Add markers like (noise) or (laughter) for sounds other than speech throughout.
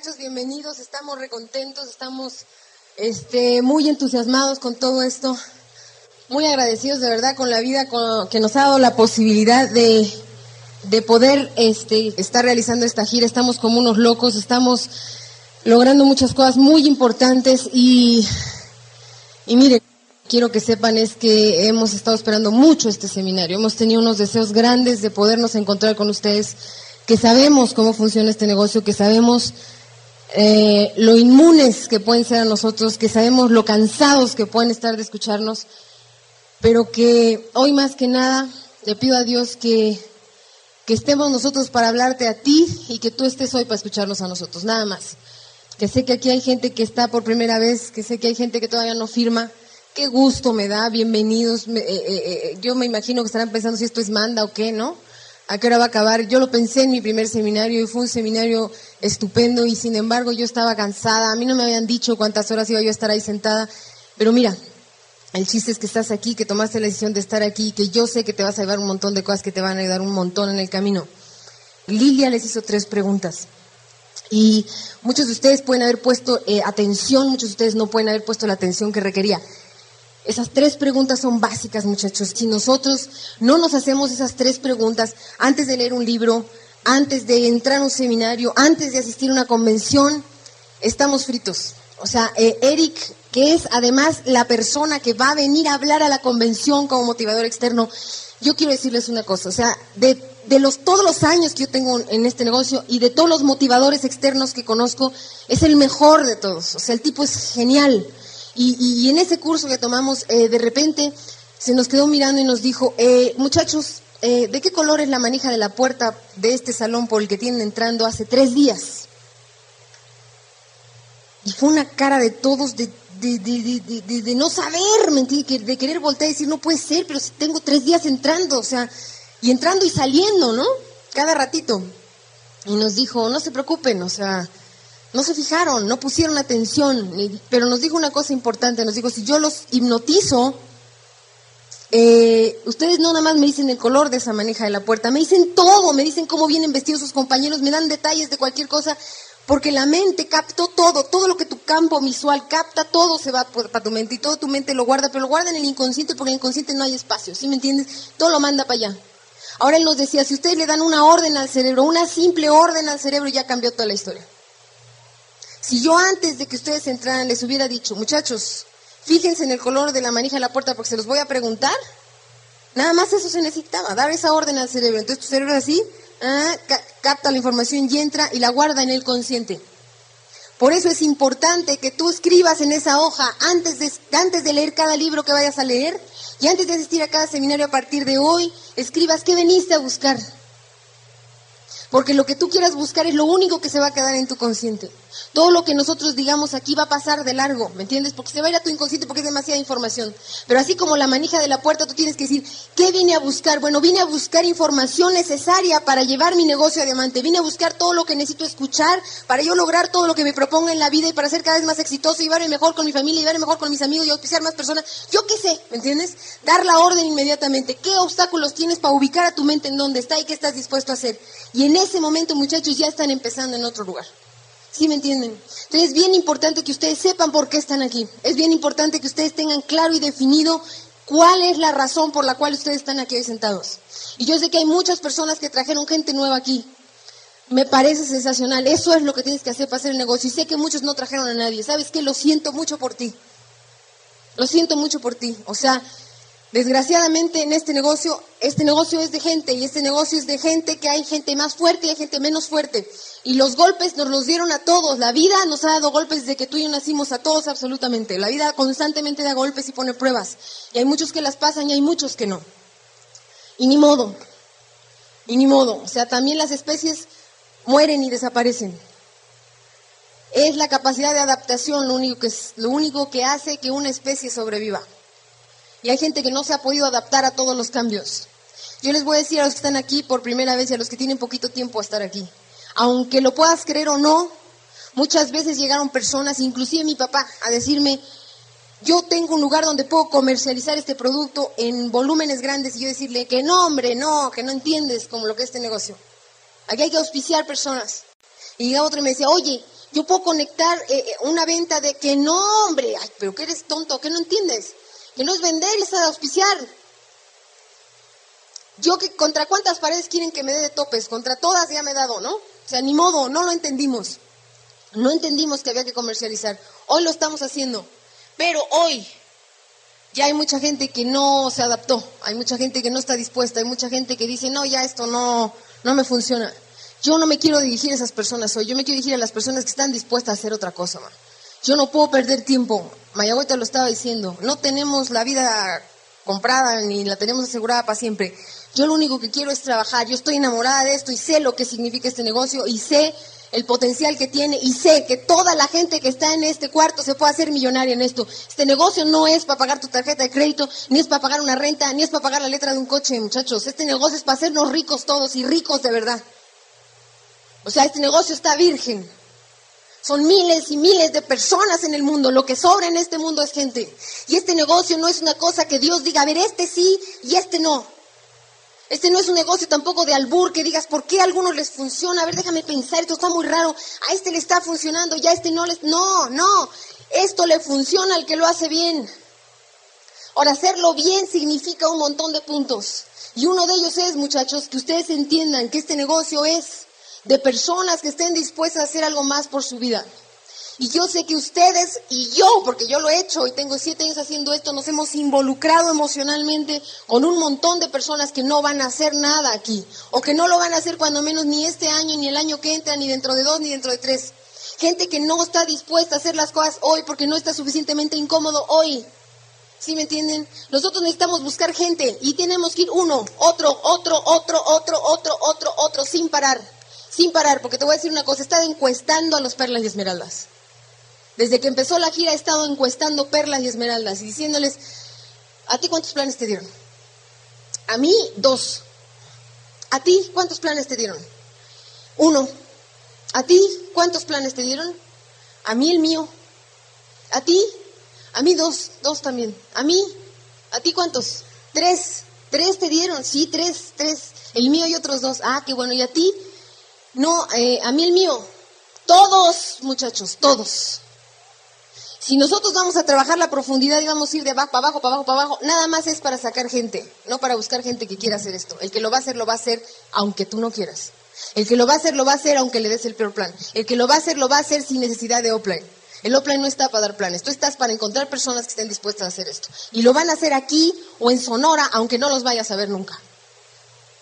Muchachos, bienvenidos. Estamos recontentos, estamos este, muy entusiasmados con todo esto. Muy agradecidos de verdad con la vida con- que nos ha dado la posibilidad de, de poder este, estar realizando esta gira. Estamos como unos locos, estamos logrando muchas cosas muy importantes y, y miren, quiero que sepan es que hemos estado esperando mucho este seminario. Hemos tenido unos deseos grandes de podernos encontrar con ustedes, que sabemos cómo funciona este negocio, que sabemos eh, lo inmunes que pueden ser a nosotros, que sabemos lo cansados que pueden estar de escucharnos, pero que hoy más que nada le pido a Dios que, que estemos nosotros para hablarte a ti y que tú estés hoy para escucharnos a nosotros, nada más. Que sé que aquí hay gente que está por primera vez, que sé que hay gente que todavía no firma. Qué gusto me da, bienvenidos. Eh, eh, eh, yo me imagino que estarán pensando si esto es manda o qué, ¿no? ¿A qué hora va a acabar? Yo lo pensé en mi primer seminario y fue un seminario estupendo y sin embargo yo estaba cansada. A mí no me habían dicho cuántas horas iba yo a estar ahí sentada. Pero mira, el chiste es que estás aquí, que tomaste la decisión de estar aquí, que yo sé que te vas a llevar un montón de cosas que te van a ayudar un montón en el camino. Lilia les hizo tres preguntas. Y muchos de ustedes pueden haber puesto eh, atención, muchos de ustedes no pueden haber puesto la atención que requería. Esas tres preguntas son básicas, muchachos. Si nosotros no nos hacemos esas tres preguntas antes de leer un libro, antes de entrar a un seminario, antes de asistir a una convención, estamos fritos. O sea, eh, Eric, que es además la persona que va a venir a hablar a la convención como motivador externo, yo quiero decirles una cosa. O sea, de, de los, todos los años que yo tengo en este negocio y de todos los motivadores externos que conozco, es el mejor de todos. O sea, el tipo es genial. Y, en ese curso que tomamos, eh, de repente se nos quedó mirando y nos dijo, eh, muchachos, eh, ¿de qué color es la manija de la puerta de este salón por el que tienen entrando hace tres días? Y fue una cara de todos de, de, no saber, ¿me entiendes? Que- de querer voltear y decir, no puede ser, pero si tengo tres días entrando, o sea, y entrando y saliendo, ¿no? Cada ratito. Y nos dijo, no se preocupen, o sea, no se fijaron, no pusieron atención, pero nos dijo una cosa importante, nos dijo, si yo los hipnotizo, eh, ustedes no nada más me dicen el color de esa manija de la puerta, me dicen todo, me dicen cómo vienen vestidos sus compañeros, me dan detalles de cualquier cosa, porque la mente captó todo, todo lo que tu campo visual capta, todo se va para tu mente y todo tu mente lo guarda, pero lo guarda en el inconsciente porque en el inconsciente no hay espacio, ¿sí me entiendes? Todo lo manda para allá. Ahora él nos decía, si ustedes le dan una orden al cerebro, una simple orden al cerebro, ya cambió toda la historia. Si yo antes de que ustedes entraran les hubiera dicho, muchachos, fíjense en el color de la manija de la puerta porque se los voy a preguntar, nada más eso se necesitaba, dar esa orden al cerebro. Entonces tu cerebro así, ah, ca- capta la información y entra y la guarda en el consciente. Por eso es importante que tú escribas en esa hoja antes de, antes de leer cada libro que vayas a leer y antes de asistir a cada seminario a partir de hoy, escribas qué veniste a buscar. Porque lo que tú quieras buscar es lo único que se va a quedar en tu consciente. Todo lo que nosotros digamos aquí va a pasar de largo, ¿me entiendes? Porque se va a ir a tu inconsciente porque es demasiada información. Pero así como la manija de la puerta, tú tienes que decir, ¿qué vine a buscar? Bueno, vine a buscar información necesaria para llevar mi negocio a diamante. Vine a buscar todo lo que necesito escuchar para yo lograr todo lo que me proponga en la vida y para ser cada vez más exitoso, llevarme mejor con mi familia, llevarme mejor con mis amigos y auspiciar más personas. Yo qué sé, ¿me entiendes? Dar la orden inmediatamente. ¿Qué obstáculos tienes para ubicar a tu mente en dónde está y qué estás dispuesto a hacer? Y en ese momento, muchachos, ya están empezando en otro lugar. ¿Sí me entienden? Entonces es bien importante que ustedes sepan por qué están aquí. Es bien importante que ustedes tengan claro y definido cuál es la razón por la cual ustedes están aquí sentados. Y yo sé que hay muchas personas que trajeron gente nueva aquí. Me parece sensacional. Eso es lo que tienes que hacer para hacer el negocio. Y sé que muchos no trajeron a nadie. ¿Sabes qué? Lo siento mucho por ti. Lo siento mucho por ti. O sea, desgraciadamente en este negocio, este negocio es de gente y este negocio es de gente que hay gente más fuerte y hay gente menos fuerte. Y los golpes nos los dieron a todos. La vida nos ha dado golpes desde que tú y yo nacimos a todos absolutamente. La vida constantemente da golpes y pone pruebas. Y hay muchos que las pasan y hay muchos que no. Y ni modo. Y ni modo. O sea, también las especies mueren y desaparecen. Es la capacidad de adaptación lo único que, es, lo único que hace que una especie sobreviva. Y hay gente que no se ha podido adaptar a todos los cambios. Yo les voy a decir a los que están aquí por primera vez y a los que tienen poquito tiempo a estar aquí aunque lo puedas creer o no, muchas veces llegaron personas, inclusive mi papá, a decirme, yo tengo un lugar donde puedo comercializar este producto en volúmenes grandes y yo decirle que no, hombre, no, que no entiendes como lo que es este negocio. Aquí hay que auspiciar personas. Y llega otro y me decía, oye, yo puedo conectar eh, eh, una venta de que no, hombre, ay, pero que eres tonto, que no entiendes. Que no es vender, es auspiciar. Yo que contra cuántas paredes quieren que me dé de topes, contra todas ya me he dado, ¿no? O sea, ni modo, no lo entendimos. No entendimos que había que comercializar. Hoy lo estamos haciendo. Pero hoy ya hay mucha gente que no se adaptó. Hay mucha gente que no está dispuesta. Hay mucha gente que dice, no, ya esto no, no me funciona. Yo no me quiero dirigir a esas personas hoy. Yo me quiero dirigir a las personas que están dispuestas a hacer otra cosa. Yo no puedo perder tiempo. Mayagüita lo estaba diciendo. No tenemos la vida comprada ni la tenemos asegurada para siempre. Yo lo único que quiero es trabajar. Yo estoy enamorada de esto y sé lo que significa este negocio y sé el potencial que tiene y sé que toda la gente que está en este cuarto se puede hacer millonaria en esto. Este negocio no es para pagar tu tarjeta de crédito, ni es para pagar una renta, ni es para pagar la letra de un coche, muchachos. Este negocio es para hacernos ricos todos y ricos de verdad. O sea, este negocio está virgen. Son miles y miles de personas en el mundo. Lo que sobra en este mundo es gente. Y este negocio no es una cosa que Dios diga, a ver, este sí y este no. Este no es un negocio tampoco de albur que digas, ¿por qué a algunos les funciona? A ver, déjame pensar, esto está muy raro. A este le está funcionando, ya a este no les... No, no. Esto le funciona al que lo hace bien. Ahora, hacerlo bien significa un montón de puntos. Y uno de ellos es, muchachos, que ustedes entiendan que este negocio es de personas que estén dispuestas a hacer algo más por su vida. Y yo sé que ustedes y yo, porque yo lo he hecho y tengo siete años haciendo esto, nos hemos involucrado emocionalmente con un montón de personas que no van a hacer nada aquí, o que no lo van a hacer cuando menos ni este año, ni el año que entra, ni dentro de dos, ni dentro de tres. Gente que no está dispuesta a hacer las cosas hoy porque no está suficientemente incómodo hoy. ¿Sí me entienden? Nosotros necesitamos buscar gente y tenemos que ir uno, otro, otro, otro, otro, otro, otro, otro, sin parar. Sin parar, porque te voy a decir una cosa, he estado encuestando a los perlas y esmeraldas. Desde que empezó la gira he estado encuestando perlas y esmeraldas y diciéndoles, ¿a ti cuántos planes te dieron? A mí, dos. ¿A ti cuántos planes te dieron? Uno. ¿A ti cuántos planes te dieron? A mí el mío. ¿A ti? A mí dos, dos también. ¿A mí? ¿A ti cuántos? Tres. ¿Tres te dieron? Sí, tres, tres. El mío y otros dos. Ah, qué bueno. ¿Y a ti? No, eh, a mí el mío. Todos, muchachos, todos. Si nosotros vamos a trabajar la profundidad y vamos a ir de abajo para abajo, para abajo, para abajo, nada más es para sacar gente, no para buscar gente que quiera hacer esto. El que lo va a hacer, lo va a hacer aunque tú no quieras. El que lo va a hacer, lo va a hacer aunque le des el peor plan. El que lo va a hacer, lo va a hacer sin necesidad de offline. El offline no está para dar planes, tú estás para encontrar personas que estén dispuestas a hacer esto. Y lo van a hacer aquí o en Sonora, aunque no los vayas a ver nunca.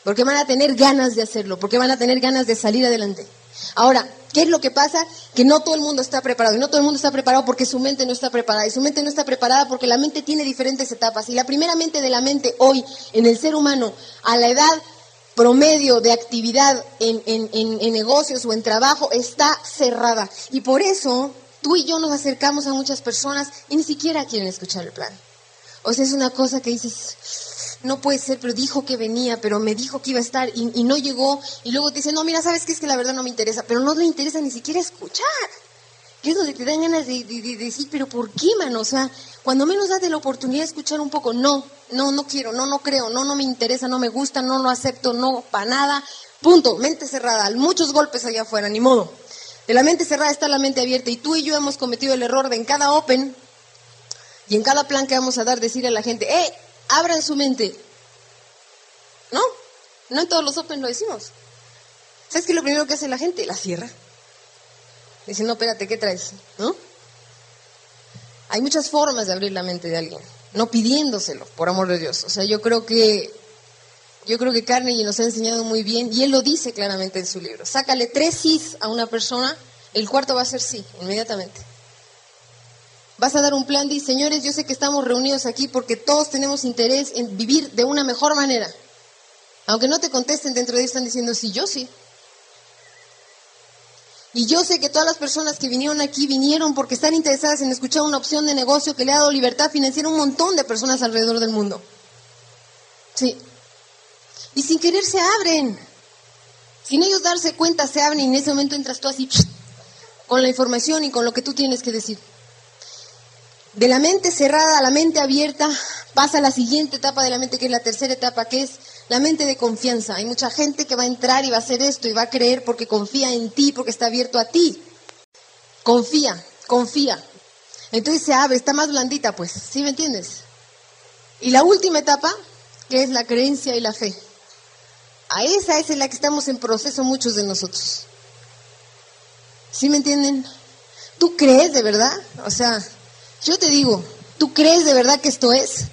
Porque van a tener ganas de hacerlo, porque van a tener ganas de salir adelante. Ahora, ¿qué es lo que pasa? Que no todo el mundo está preparado. Y no todo el mundo está preparado porque su mente no está preparada. Y su mente no está preparada porque la mente tiene diferentes etapas. Y la primera mente de la mente hoy, en el ser humano, a la edad promedio de actividad en, en negocios o en trabajo, está cerrada. Y por eso tú y yo nos acercamos a muchas personas y ni siquiera quieren escuchar el plan. O sea, es una cosa que dices, no puede ser, pero dijo que venía, pero me dijo que iba a estar y, no llegó. Y luego te dice, no, mira, ¿sabes qué? Es que la verdad no me interesa, pero no le interesa ni siquiera escuchar. Que es donde te dan ganas de, decir, pero ¿por qué, mano? O sea, cuando menos das la oportunidad de escuchar un poco, no, no, no quiero, no, no creo, no, no me interesa, no me gusta, no lo acepto, no, para nada. Punto, mente cerrada, muchos golpes allá afuera, ni modo. De la mente cerrada está la mente abierta y tú y yo hemos cometido el error de en cada open y en cada plan que vamos a dar decirle a la gente, ¡eh! Abran su mente. ¿No? No en todos los Open lo decimos. ¿Sabes qué lo primero que hace la gente? La cierra. Dice, no, espérate, ¿qué traes? ¿No? Hay muchas formas de abrir la mente de alguien, no pidiéndoselo, por amor de Dios. O sea, yo creo que Yo creo que Carnegie nos ha enseñado muy bien y él lo dice claramente en su libro. Sácale tres sís a una persona, el cuarto va a ser sí, inmediatamente. Vas a dar un plan de, señores, yo sé que estamos reunidos aquí porque todos tenemos interés en vivir de una mejor manera. Aunque no te contesten dentro de ellos, están diciendo, sí, yo sí. Y yo sé que todas las personas que vinieron aquí vinieron porque están interesadas en escuchar una opción de negocio que le ha dado libertad financiera a un montón de personas alrededor del mundo. Sí. Y sin querer se abren. Sin ellos darse cuenta, se abren y en ese momento entras tú así con la información y con lo que tú tienes que decir. De la mente cerrada a la mente abierta pasa la siguiente etapa de la mente, que es la tercera etapa, que es la mente de confianza. Hay mucha gente que va a entrar y va a hacer esto y va a creer porque confía en ti, porque está abierto a ti. Confía, confía. Entonces se abre, está más blandita, pues. ¿Sí me entiendes? Y la última etapa, que es la creencia y la fe. A esa es en la que estamos en proceso muchos de nosotros. ¿Sí me entienden? ¿Tú crees de verdad? O sea, yo te digo, ¿tú crees de verdad que esto es?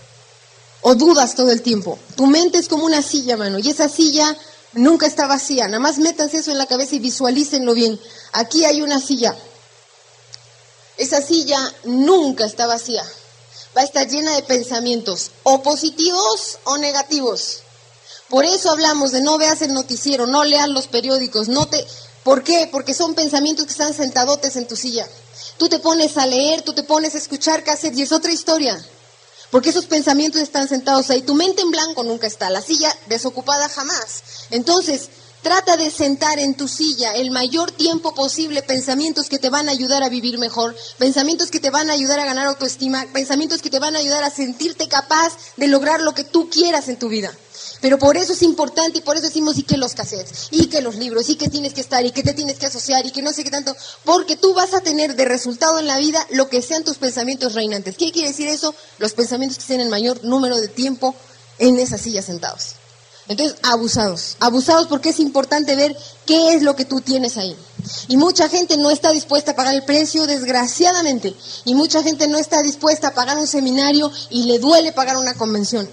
o dudas todo el tiempo. Tu mente es como una silla, mano, y esa silla nunca está vacía. Nada más métanse eso en la cabeza y visualícenlo bien. Aquí hay una silla. Esa silla nunca está vacía. Va a estar llena de pensamientos, o positivos o negativos. Por eso hablamos de no veas el noticiero, no leas los periódicos, no te... ¿Por qué? Porque son pensamientos que están sentadotes en tu silla. Tú te pones a leer, tú te pones a escuchar cassette y es otra historia. Porque esos pensamientos están sentados ahí. Tu mente en blanco nunca está, la silla desocupada jamás. Entonces, trata de sentar en tu silla el mayor tiempo posible pensamientos que te van a ayudar a vivir mejor, pensamientos que te van a ayudar a ganar autoestima, pensamientos que te van a ayudar a sentirte capaz de lograr lo que tú quieras en tu vida. Pero por eso es importante y por eso decimos y que los cassettes, y que los libros, y que tienes que estar, y que te tienes que asociar, y que no sé qué tanto, porque tú vas a tener de resultado en la vida lo que sean tus pensamientos reinantes. ¿Qué quiere decir eso? Los pensamientos que estén el mayor número de tiempo en esa silla sentados. Entonces, abusados. Abusados porque es importante ver qué es lo que tú tienes ahí. Y mucha gente no está dispuesta a pagar el precio, desgraciadamente. Y mucha gente no está dispuesta a pagar un seminario y le duele pagar una convención.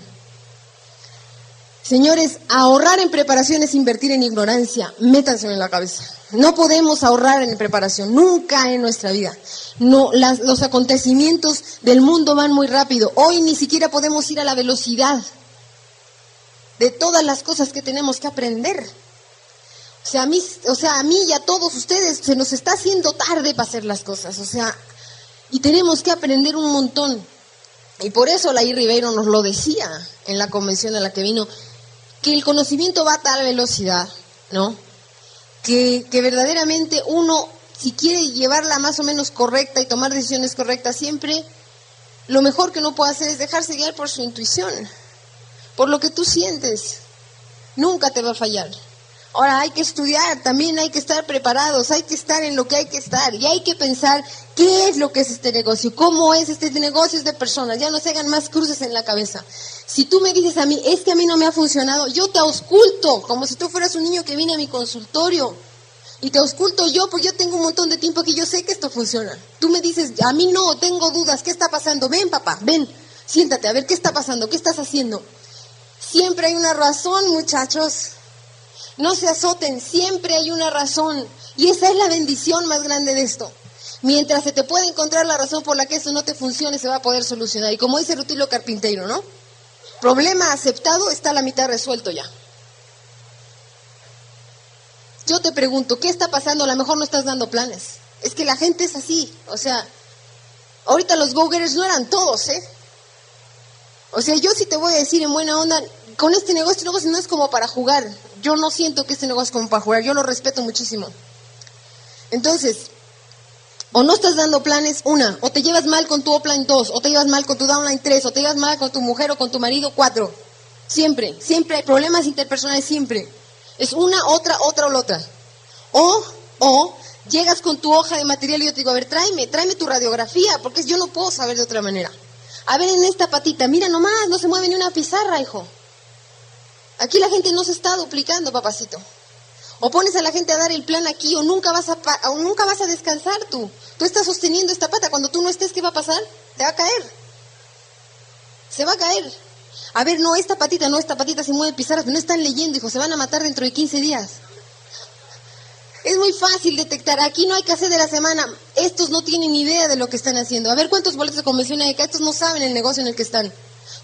Señores, ahorrar en preparación es invertir en ignorancia. Métanse en la cabeza. No podemos ahorrar en preparación, nunca en nuestra vida. No, los acontecimientos del mundo van muy rápido. Hoy ni siquiera podemos ir a la velocidad de todas las cosas que tenemos que aprender. O sea, a mí, o sea, a mí y a todos ustedes se nos está haciendo tarde para hacer las cosas. O sea, y tenemos que aprender un montón. Y por eso la I. Ribeiro nos lo decía en la convención a la que vino que el conocimiento va a tal velocidad, ¿no? Que, que verdaderamente uno, si quiere llevarla más o menos correcta y tomar decisiones correctas siempre, lo mejor que uno puede hacer es dejarse guiar por su intuición, por lo que tú sientes. Nunca te va a fallar. Ahora hay que estudiar, también hay que estar preparados, hay que estar en lo que hay que estar y hay que pensar qué es lo que es este negocio, cómo es este negocio de personas, ya no se hagan más cruces en la cabeza. Si tú me dices a mí, es que a mí no me ha funcionado, yo te ausculto, como si tú fueras un niño que viene a mi consultorio. Y te ausculto yo, pues yo tengo un montón de tiempo que yo sé que esto funciona. Tú me dices, a mí no, tengo dudas, ¿qué está pasando? Ven, papá, ven, siéntate, a ver qué está pasando, qué estás haciendo. Siempre hay una razón, muchachos. No se azoten, siempre hay una razón. Y esa es la bendición más grande de esto. Mientras se te puede encontrar la razón por la que esto no te funcione, se va a poder solucionar. Y como dice Rutilo Carpintero, ¿no? Problema aceptado está la mitad resuelto ya. Yo te pregunto, ¿qué está pasando? A lo mejor no estás dando planes. Es que la gente es así. O sea, ahorita los go no eran todos, ¿eh? O sea, yo sí te voy a decir en buena onda, con este negocio, este negocio no es como para jugar. Yo no siento que este negocio es como para jugar, yo lo respeto muchísimo. Entonces, o no estás dando planes, una, o te llevas mal con tu offline, dos, o te llevas mal con tu downline, tres, o te llevas mal con tu mujer o con tu marido, cuatro. Siempre, siempre hay problemas interpersonales, siempre. Es una, otra, otra o la otra. O, o, llegas con tu hoja de material y yo te digo, a ver, tráeme, tráeme tu radiografía, porque yo no puedo saber de otra manera. A ver, en esta patita, mira nomás, no se mueve ni una pizarra, hijo. Aquí la gente no se está duplicando, papacito. O pones a la gente a dar el plan aquí o nunca vas a, o nunca vas a descansar tú. Tú estás sosteniendo esta pata. Cuando tú no estés, ¿qué va a pasar? Te va a caer. Se va a caer. A ver, no, esta patita, no, esta patita se mueve pizarras, no están leyendo, hijo, se van a matar dentro de 15 días. Es muy fácil detectar, aquí no hay que hacer de la semana, estos no tienen idea de lo que están haciendo. A ver cuántos boletos de convención hay acá, estos no saben el negocio en el que están.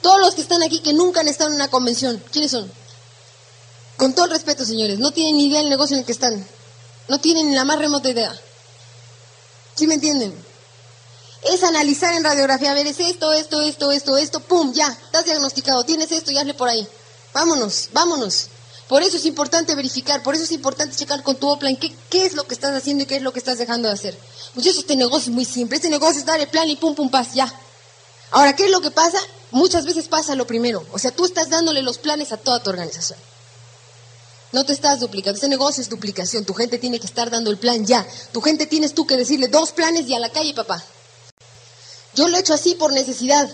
Todos los que están aquí que nunca han estado en una convención, ¿quiénes son? Con todo el respeto, señores, no tienen ni idea del negocio en el que están. No tienen la más remota idea. ¿Sí me entienden? Es analizar en radiografía, a ver, es esto, esto, esto, esto, esto, pum, ya, estás diagnosticado, tienes esto y hazle por ahí. Vámonos, vámonos. Por eso es importante verificar, por eso es importante checar con tu plan qué, es lo que estás haciendo y qué es lo que estás dejando de hacer. Pues eso, este negocio es muy simple, este negocio es dar el plan y pum, pum, paz, ya. Ahora, ¿qué es lo que pasa? Muchas veces pasa lo primero, o sea, tú estás dándole los planes a toda tu organización. No te estás duplicando. Este negocio es duplicación. Tu gente tiene que estar dando el plan ya. Tu gente tienes tú que decirle dos planes y a la calle, papá. Yo lo he hecho así por necesidad.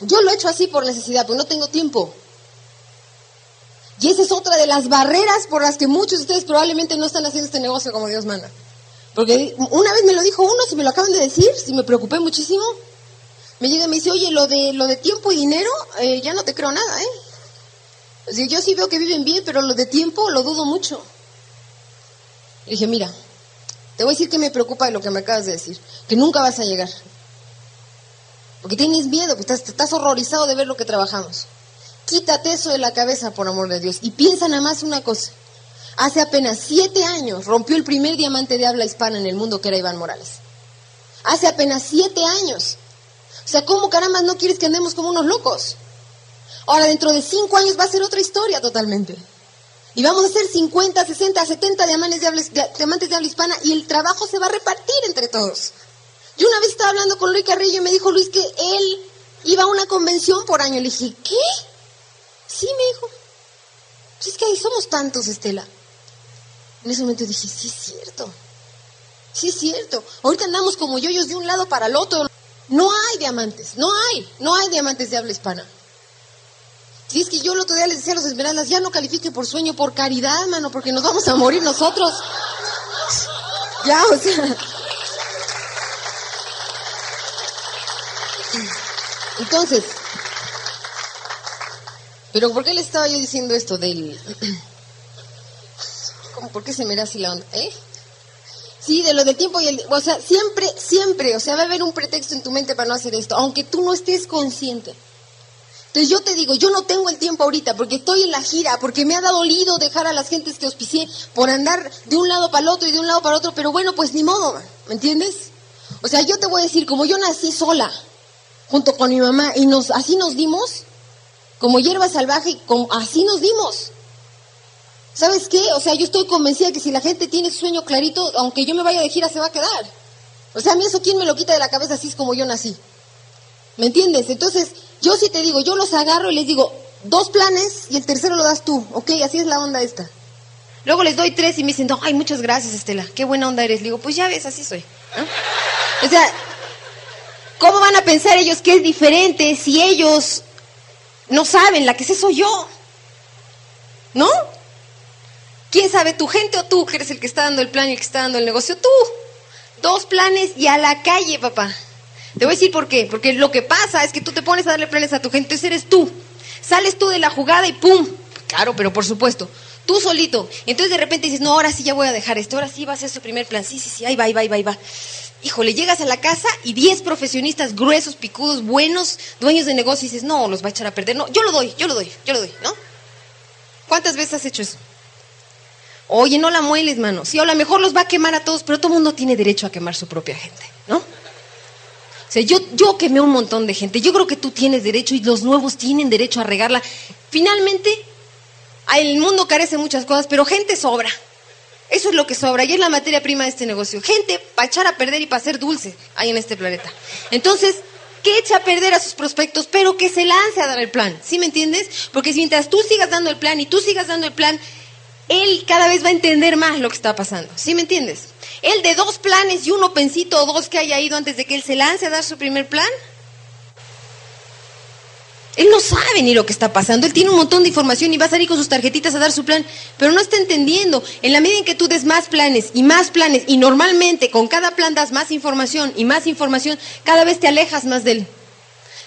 Yo lo he hecho así por necesidad, porque no tengo tiempo. Y esa es otra de las barreras por las que muchos de ustedes probablemente no están haciendo este negocio como Dios manda. Porque una vez me lo dijo uno, si me lo acaban de decir, si me preocupé muchísimo, me llega y me dice, oye, lo de, lo de tiempo y dinero, eh, ya no te creo nada, ¿eh? Yo sí veo que viven bien, pero lo de tiempo lo dudo mucho. Le dije, mira, te voy a decir que me preocupa de lo que me acabas de decir, que nunca vas a llegar. Porque tienes miedo, porque estás, horrorizado de ver lo que trabajamos. Quítate eso de la cabeza, por amor de Dios, y piensa nada más una cosa. Hace apenas siete años rompió el primer diamante de habla hispana en el mundo, que era Iván Morales. Hace apenas siete años. O sea, ¿cómo caramba no quieres que andemos como unos locos? Ahora, dentro de cinco años va a ser otra historia totalmente. Y vamos a hacer 50, 60, 70 diamantes de, habla, diamantes de habla hispana y el trabajo se va a repartir entre todos. Yo una vez estaba hablando con Luis Carrillo y me dijo Luis que él iba a una convención por año. Le dije, ¿qué? Sí, me dijo. Pues es que ahí somos tantos, Estela. En ese momento dije, sí es cierto. Sí es cierto. Ahorita andamos como yoyos de un lado para el otro. No hay diamantes, no hay, no hay diamantes de habla hispana. Si es que yo el otro día les decía a los esmeraldas, ya no califique por sueño, por caridad, mano, porque nos vamos a morir nosotros. Ya, o sea. Entonces, pero ¿por qué le estaba yo diciendo esto del... ¿Cómo, ¿Por qué se me da así la onda? ¿Eh? Sí, de lo del tiempo y el... O sea, siempre, siempre, o sea, va a haber un pretexto en tu mente para no hacer esto, aunque tú no estés consciente. Entonces yo te digo, yo no tengo el tiempo ahorita porque estoy en la gira, porque me ha dolido dejar a las gentes que auspicié por andar de un lado para el otro y de un lado para otro, pero bueno, pues ni modo, ¿me entiendes? O sea, yo te voy a decir, como yo nací sola, junto con mi mamá, y nos, así nos dimos, como hierba salvaje, como, así nos dimos. ¿Sabes qué? O sea, yo estoy convencida que si la gente tiene sueño clarito, aunque yo me vaya de gira, se va a quedar. O sea, a mí eso, ¿quién me lo quita de la cabeza? Así es como yo nací. ¿Me entiendes? Entonces, yo sí te digo, yo los agarro y les digo, dos planes y el tercero lo das tú, ¿ok? Así es la onda esta. Luego les doy tres y me dicen, ay, muchas gracias, Estela, qué buena onda eres. Le digo, pues ya ves, así soy. O sea, ¿cómo van a pensar ellos que es diferente si ellos no saben, la que sé soy yo? ¿No? ¿Quién sabe, tu gente o tú, que eres el que está dando el plan y el que está dando el negocio? Tú. Dos planes y a la calle, papá. Te voy a decir por qué. Porque lo que pasa es que tú te pones a darle planes a tu gente, entonces eres tú. Sales tú de la jugada y ¡pum! Claro, pero por supuesto. Tú solito. Entonces de repente dices, no, ahora sí ya voy a dejar esto, ahora sí va a ser su primer plan. Sí, sí, sí, ahí va, ahí va, ahí va, ahí va. Híjole, llegas a la casa y 10 profesionistas gruesos, picudos, buenos, dueños de negocio y dices, no, los va a echar a perder. No, yo lo doy, yo lo doy, yo lo doy, ¿no? ¿Cuántas veces has hecho eso? Oye, no la mueles, mano. Sí, a lo mejor los va a quemar a todos, pero todo mundo tiene derecho a quemar su propia gente, ¿no? O sea, yo, yo quemé un montón de gente. Yo creo que tú tienes derecho y los nuevos tienen derecho a regarla. Finalmente, el mundo carece muchas cosas, pero gente sobra. Eso es lo que sobra y es la materia prima de este negocio. Gente para echar a perder y para ser dulce hay en este planeta. Entonces, que eche a perder a sus prospectos, pero que se lance a dar el plan. ¿Sí me entiendes? Porque mientras tú sigas dando el plan y tú sigas dando el plan, él cada vez va a entender más lo que está pasando. ¿Sí me entiendes? Él de dos planes y uno pensito o dos que haya ido antes de que él se lance a dar su primer plan. Él no sabe ni lo que está pasando. Él tiene un montón de información y va a salir con sus tarjetitas a dar su plan, pero no está entendiendo. En la medida en que tú des más planes y más planes, y normalmente con cada plan das más información y más información, cada vez te alejas más de él.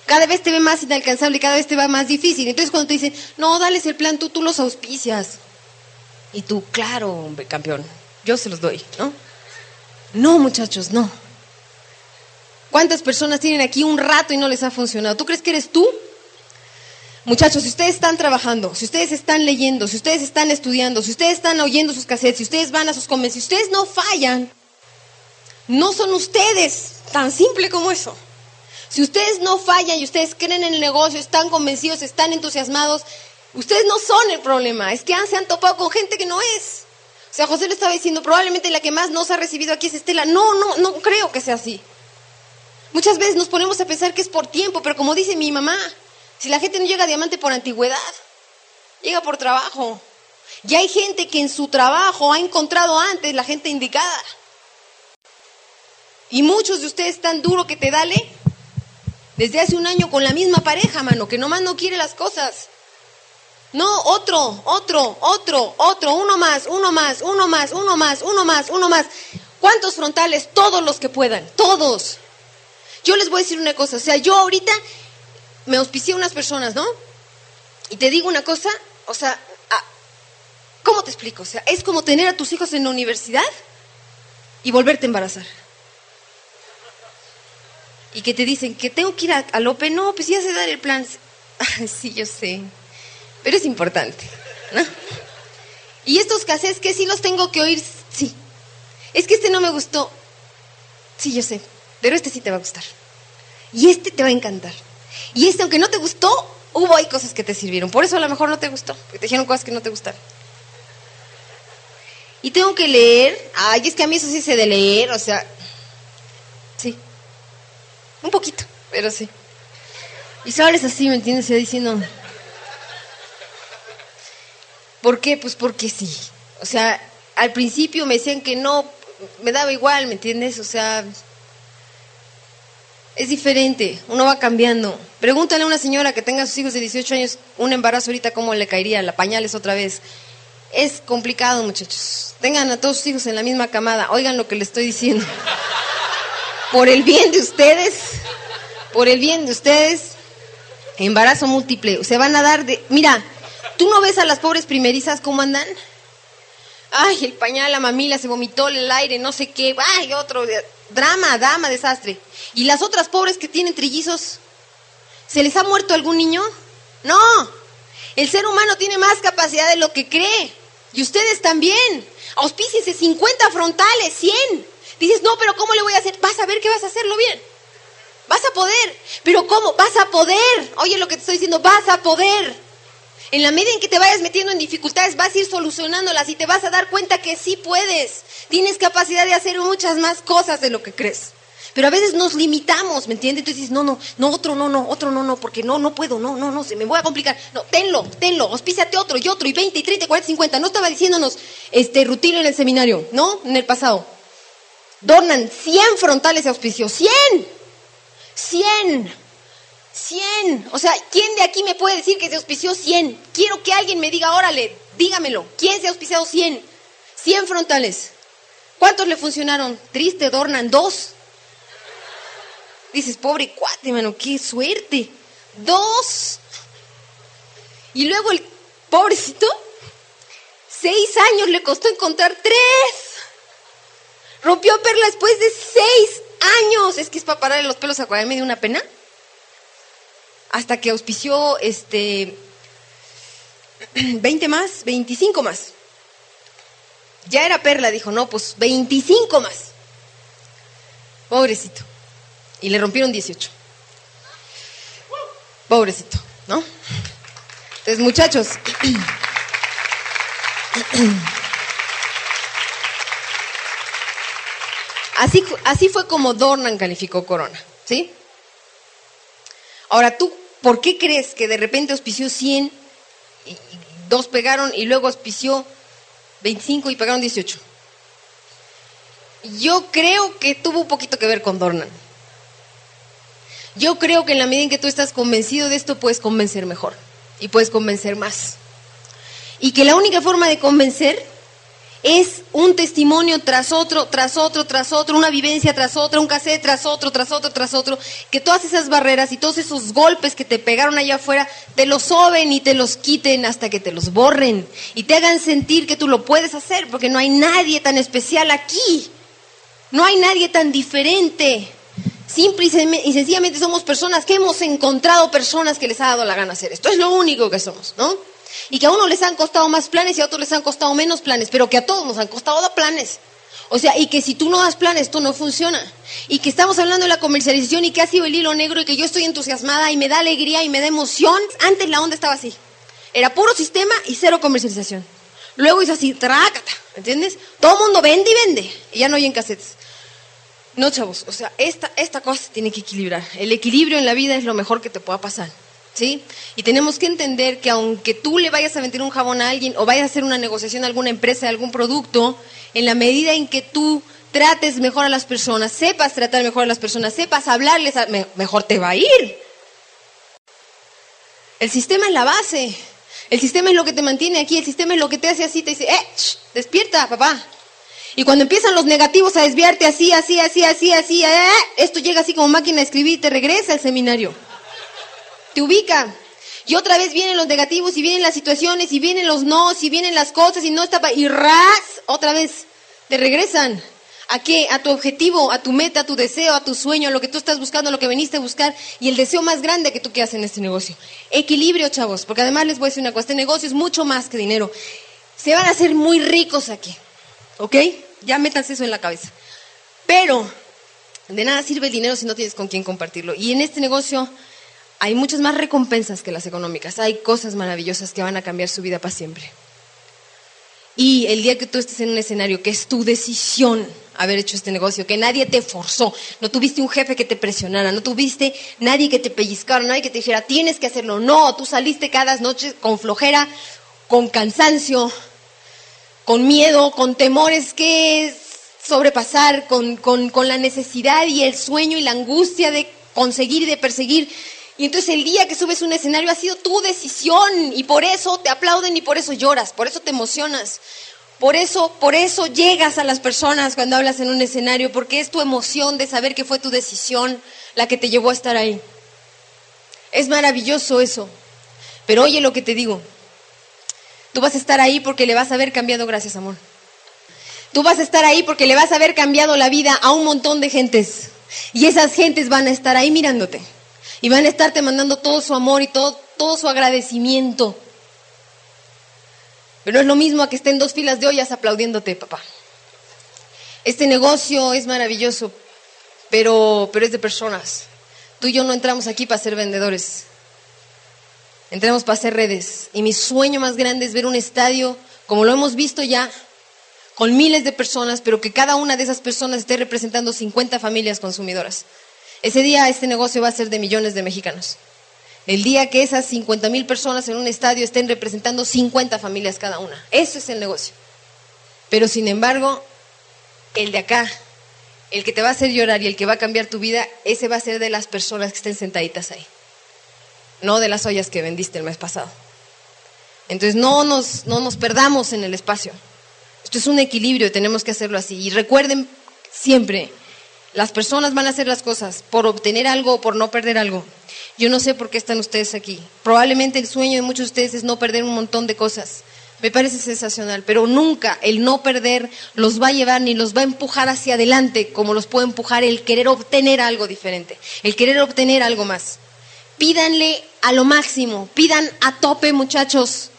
cada vez te ve más inalcanzable cada vez te va más difícil. Entonces cuando te dicen, no, dales el plan, tú, tú los auspicias. Y tú, claro, hombre, campeón, yo se los doy, ¿no? No, muchachos, no. ¿Cuántas personas tienen aquí un rato y no les ha funcionado? ¿Tú crees que eres tú? Muchachos, si ustedes están trabajando, si ustedes están leyendo, si ustedes están estudiando, si ustedes están oyendo sus cassettes, si ustedes van a sus convenciones, si ustedes no fallan, no son ustedes, tan simple como eso. Si ustedes no fallan y ustedes creen en el negocio, están convencidos, están entusiasmados, ustedes no son el problema, es que se han topado con gente que no es. O sea, José le estaba diciendo, probablemente la que más nos ha recibido aquí es Estela. No, no, no creo que sea así. Muchas veces nos ponemos a pensar que es por tiempo, pero como dice mi mamá, si la gente no llega a diamante por antigüedad, llega por trabajo. Y hay gente que en su trabajo ha encontrado antes la gente indicada. Y muchos de ustedes están duro que te dale desde hace un año con la misma pareja, mano, que nomás no quiere las cosas. No, otro, otro, otro, otro, uno más, uno más, uno más, uno más, uno más, uno más. ¿Cuántos frontales? Todos los que puedan, todos. Yo les voy a decir una cosa, o sea, yo ahorita me auspicié unas personas, ¿no? Y te digo una cosa, o sea, ¿cómo te explico? O sea, es como tener a tus hijos en la universidad y volverte a embarazar. Y que te dicen que tengo que ir a, a Lope, no, pues ya se dar el plan. (laughs) sí, yo sé, pero es importante, ¿no? Y estos cassettes que sí los tengo que oír, sí. Es que este no me gustó. Sí, yo sé, pero este sí te va a gustar. Y este te va a encantar. Y este, aunque no te gustó, hubo ahí cosas que te sirvieron. Por eso a lo mejor no te gustó, porque te dijeron cosas que no te gustaron. Y tengo que leer. Ay, es que a mí eso sí sé de leer, o sea. Sí. Un poquito, pero sí. Y sabes así, ¿me entiendes? Se diciendo. ¿Por qué? Pues porque sí. O sea, al principio me decían que no, me daba igual, ¿me entiendes? O sea, es diferente, uno va cambiando. Pregúntale a una señora que tenga sus hijos de 18 años un embarazo ahorita cómo le caería, la pañales otra vez. Es complicado, muchachos. Tengan a todos sus hijos en la misma camada, oigan lo que le estoy diciendo. Por el bien de ustedes, por el bien de ustedes, embarazo múltiple, se van a dar de... Mira, ¿tú no ves a las pobres primerizas cómo andan? Ay, el pañal, la mamila, se vomitó el aire, no sé qué, ay, otro drama, dama, desastre. ¿Y las otras pobres que tienen trillizos? ¿Se les ha muerto algún niño? No. El ser humano tiene más capacidad de lo que cree. Y ustedes también. Auspíciense 50 frontales, 100. Dices, no, pero ¿cómo le voy a hacer? Vas a ver que vas a hacerlo bien. Vas a poder. Pero ¿cómo? Vas a poder. Oye lo que te estoy diciendo, vas a poder. En la medida en que te vayas metiendo en dificultades, vas a ir solucionándolas y te vas a dar cuenta que sí puedes. Tienes capacidad de hacer muchas más cosas de lo que crees. Pero a veces nos limitamos, ¿me entiendes? Entonces dices, no, no, no, otro no, no, otro no, no, porque no, no puedo, no, no, no, se me voy a complicar. No, tenlo, tenlo, auspíciate otro y otro, y 20, y 30, y 40, 50. No estaba diciéndonos, este, Rutilio en el seminario, ¿no? En el pasado. Dornan 100 frontales de auspicio, 100. 100. 100. O sea, ¿quién de aquí me puede decir que se auspició 100? Quiero que alguien me diga, órale, dígamelo. ¿Quién se ha auspiciado 100? 100 frontales. ¿Cuántos le funcionaron? Triste, Dornan, dos. Dices, pobre cuate, mano, qué suerte. Dos. Y luego el pobrecito, seis años le costó encontrar tres. Rompió perla después de seis años. Es que es para pararle los pelos a me dio una pena. Hasta que auspició este (clears throat) 20 más, 25 más. Ya era perla, dijo, no, pues 25 más. Pobrecito. Y le rompieron 18. Pobrecito, ¿no? Entonces, muchachos. (clears throat) Así, así fue como Dornan calificó Corona, ¿sí? Ahora, ¿tú por qué crees que de repente auspició 100 y dos pegaron y luego auspició 25 y pagaron 18? Yo creo que tuvo un poquito que ver con Dornan. Yo creo que en la medida en que tú estás convencido de esto, puedes convencer mejor y puedes convencer más. Y que la única forma de convencer es un testimonio tras otro, tras otro, tras otro, una vivencia tras otra, un cassette tras otro, tras otro, tras otro, que todas esas barreras y todos esos golpes que te pegaron allá afuera te los soben y te los quiten hasta que te los borren y te hagan sentir que tú lo puedes hacer, porque no hay nadie tan especial aquí, no hay nadie tan diferente. Simple y, sen- y sencillamente somos personas que hemos encontrado personas que les ha dado la gana hacer esto. Es lo único que somos, ¿no? Y que a unos les han costado más planes y a otros les han costado menos planes, pero que a todos nos han costado dar planes. O sea, y que si tú no das planes, esto no funciona. Y que estamos hablando de la comercialización y que ha sido el hilo negro y que yo estoy entusiasmada y me da alegría y me da emoción. Antes la onda estaba así. Era puro sistema y cero comercialización. Luego hizo así, trácata, ¿entiendes? Todo el mundo vende y vende. Y ya no hay en cassettes. No, chavos, o sea, esta, esta cosa se tiene que equilibrar. El equilibrio en la vida es lo mejor que te pueda pasar. ¿Sí? Y tenemos que entender que aunque tú le vayas a vender un jabón a alguien o vayas a hacer una negociación a alguna empresa de algún producto, en la medida en que tú trates mejor a las personas, sepas tratar mejor a las personas, sepas hablarles, a- me- mejor te va a ir. El sistema es la base. El sistema es lo que te mantiene aquí. El sistema es lo que te hace así. Te dice, eh, despierta, papá. Y cuando empiezan los negativos a desviarte así, así, así, así, así, eh, esto llega así como máquina de escribir y te regresa al seminario. Te ubica. Y otra vez vienen los negativos y vienen las situaciones y vienen los no, y vienen las cosas y no está y ras, otra vez te regresan. ¿A qué? A tu objetivo, a tu meta, a tu deseo, a tu sueño, a lo que tú estás buscando, a lo que veniste a buscar y el deseo más grande que tú quieras en este negocio. Equilibrio, chavos, porque además les voy a decir una cosa, este negocio es mucho más que dinero. Se van a hacer muy ricos aquí, ¿ok? Ya métanse eso en la cabeza. Pero de nada sirve el dinero si no tienes con quién compartirlo. Y en este negocio hay muchas más recompensas que las económicas. Hay cosas maravillosas que van a cambiar su vida para siempre. Y el día que tú estés en un escenario que es tu decisión haber hecho este negocio, que nadie te forzó, no tuviste un jefe que te presionara, no tuviste nadie que te pellizcara, nadie que te dijera, tienes que hacerlo. No, tú saliste cada noche con flojera, con cansancio, con miedo, con temores que sobrepasar, con, con, con la necesidad y el sueño y la angustia de conseguir y de perseguir. Y entonces el día que subes un escenario ha sido tu decisión y por eso te aplauden y por eso lloras, por eso te emocionas. Por eso, por eso llegas a las personas cuando hablas en un escenario, porque es tu emoción de saber que fue tu decisión la que te llevó a estar ahí. Es maravilloso eso. Pero oye lo que te digo. Tú vas a estar ahí porque le vas a haber cambiado, gracias amor. Tú vas a estar ahí porque le vas a haber cambiado la vida a un montón de gentes. Y esas gentes van a estar ahí mirándote. Y van a estarte mandando todo su amor y todo, todo su agradecimiento. Pero no es lo mismo a que estén dos filas de ollas aplaudiéndote, papá. Este negocio es maravilloso, pero, pero es de personas. Tú y yo no entramos aquí para ser vendedores. Entramos para hacer redes. Y mi sueño más grande es ver un estadio, como lo hemos visto ya, con miles de personas, pero que cada una de esas personas esté representando 50 familias consumidoras. Ese día este negocio va a ser de millones de mexicanos. El día que esas 50 mil personas en un estadio estén representando 50 familias cada una. Eso es el negocio. Pero sin embargo, el de acá, el que te va a hacer llorar y el que va a cambiar tu vida, ese va a ser de las personas que estén sentaditas ahí. No de las ollas que vendiste el mes pasado. Entonces no nos, no nos perdamos en el espacio. Esto es un equilibrio tenemos que hacerlo así. Y recuerden siempre, las personas van a hacer las cosas por obtener algo o por no perder algo. Yo no sé por qué están ustedes aquí. Probablemente el sueño de muchos de ustedes es no perder un montón de cosas. Me parece sensacional, pero nunca el no perder los va a llevar ni los va a empujar hacia adelante como los puede empujar el querer obtener algo diferente, el querer obtener algo más. Pídanle a lo máximo, pidan a tope muchachos.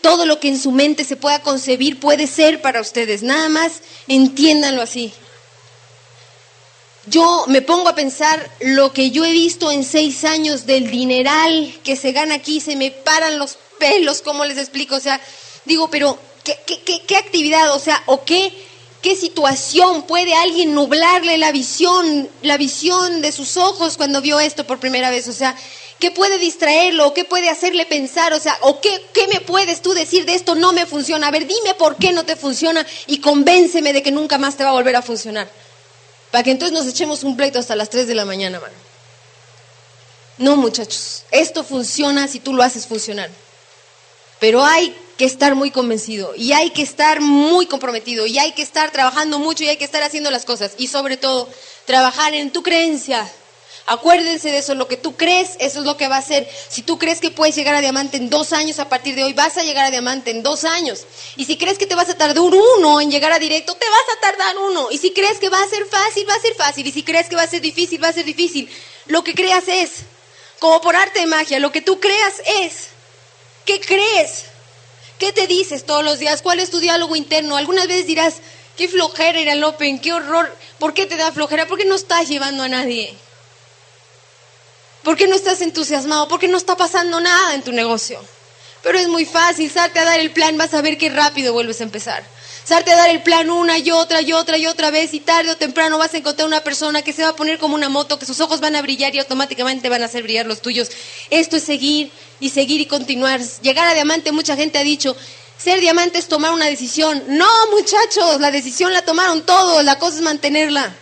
Todo lo que en su mente se pueda concebir puede ser para ustedes. Nada más entiéndanlo así. Yo me pongo a pensar lo que yo he visto en seis años del dineral que se gana aquí, se me paran los pelos, ¿cómo les explico? O sea, digo, pero ¿qué, qué, qué, qué actividad? O sea, ¿o qué, qué situación puede alguien nublarle la visión, la visión de sus ojos cuando vio esto por primera vez? O sea, ¿qué puede distraerlo? ¿Qué puede hacerle pensar? O sea, ¿o qué, qué me puedes tú decir de esto no me funciona? A ver, dime por qué no te funciona y convénceme de que nunca más te va a volver a funcionar. Para que entonces nos echemos un pleito hasta las 3 de la mañana, mano. No, muchachos, esto funciona si tú lo haces funcionar. Pero hay que estar muy convencido y hay que estar muy comprometido y hay que estar trabajando mucho y hay que estar haciendo las cosas y sobre todo trabajar en tu creencia. Acuérdense de eso, lo que tú crees, eso es lo que va a ser. Si tú crees que puedes llegar a diamante en dos años, a partir de hoy vas a llegar a diamante en dos años. Y si crees que te vas a tardar uno en llegar a directo, te vas a tardar uno. Y si crees que va a ser fácil, va a ser fácil. Y si crees que va a ser difícil, va a ser difícil. Lo que creas es, como por arte de magia, lo que tú creas es. ¿Qué crees? ¿Qué te dices todos los días? ¿Cuál es tu diálogo interno? Algunas veces dirás, qué flojera ir al Open, qué horror. ¿Por qué te da flojera? ¿Por qué no estás llevando a nadie? ¿Por qué no estás entusiasmado? ¿Por qué no está pasando nada en tu negocio? Pero es muy fácil, salte a dar el plan, vas a ver qué rápido vuelves a empezar. Salte a dar el plan una y otra y otra y otra vez y tarde o temprano vas a encontrar una persona que se va a poner como una moto, que sus ojos van a brillar y automáticamente van a hacer brillar los tuyos. Esto es seguir y seguir y continuar. Llegar a diamante, mucha gente ha dicho, ser diamante es tomar una decisión. No, muchachos, la decisión la tomaron todos, la cosa es mantenerla.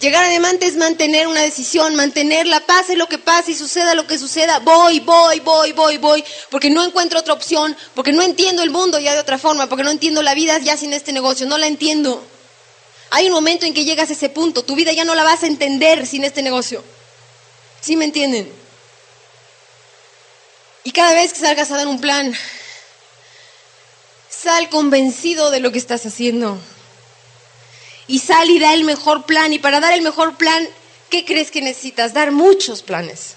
Llegar a diamante es mantener una decisión, mantenerla, pase lo que pase y suceda lo que suceda, voy, voy, voy, voy, voy, porque no encuentro otra opción, porque no entiendo el mundo ya de otra forma, porque no entiendo la vida ya sin este negocio, no la entiendo. Hay un momento en que llegas a ese punto, tu vida ya no la vas a entender sin este negocio. ¿Sí me entienden? Y cada vez que salgas a dar un plan, sal convencido de lo que estás haciendo y sal y da el mejor plan. Y para dar el mejor plan, ¿qué crees que necesitas? Dar muchos planes.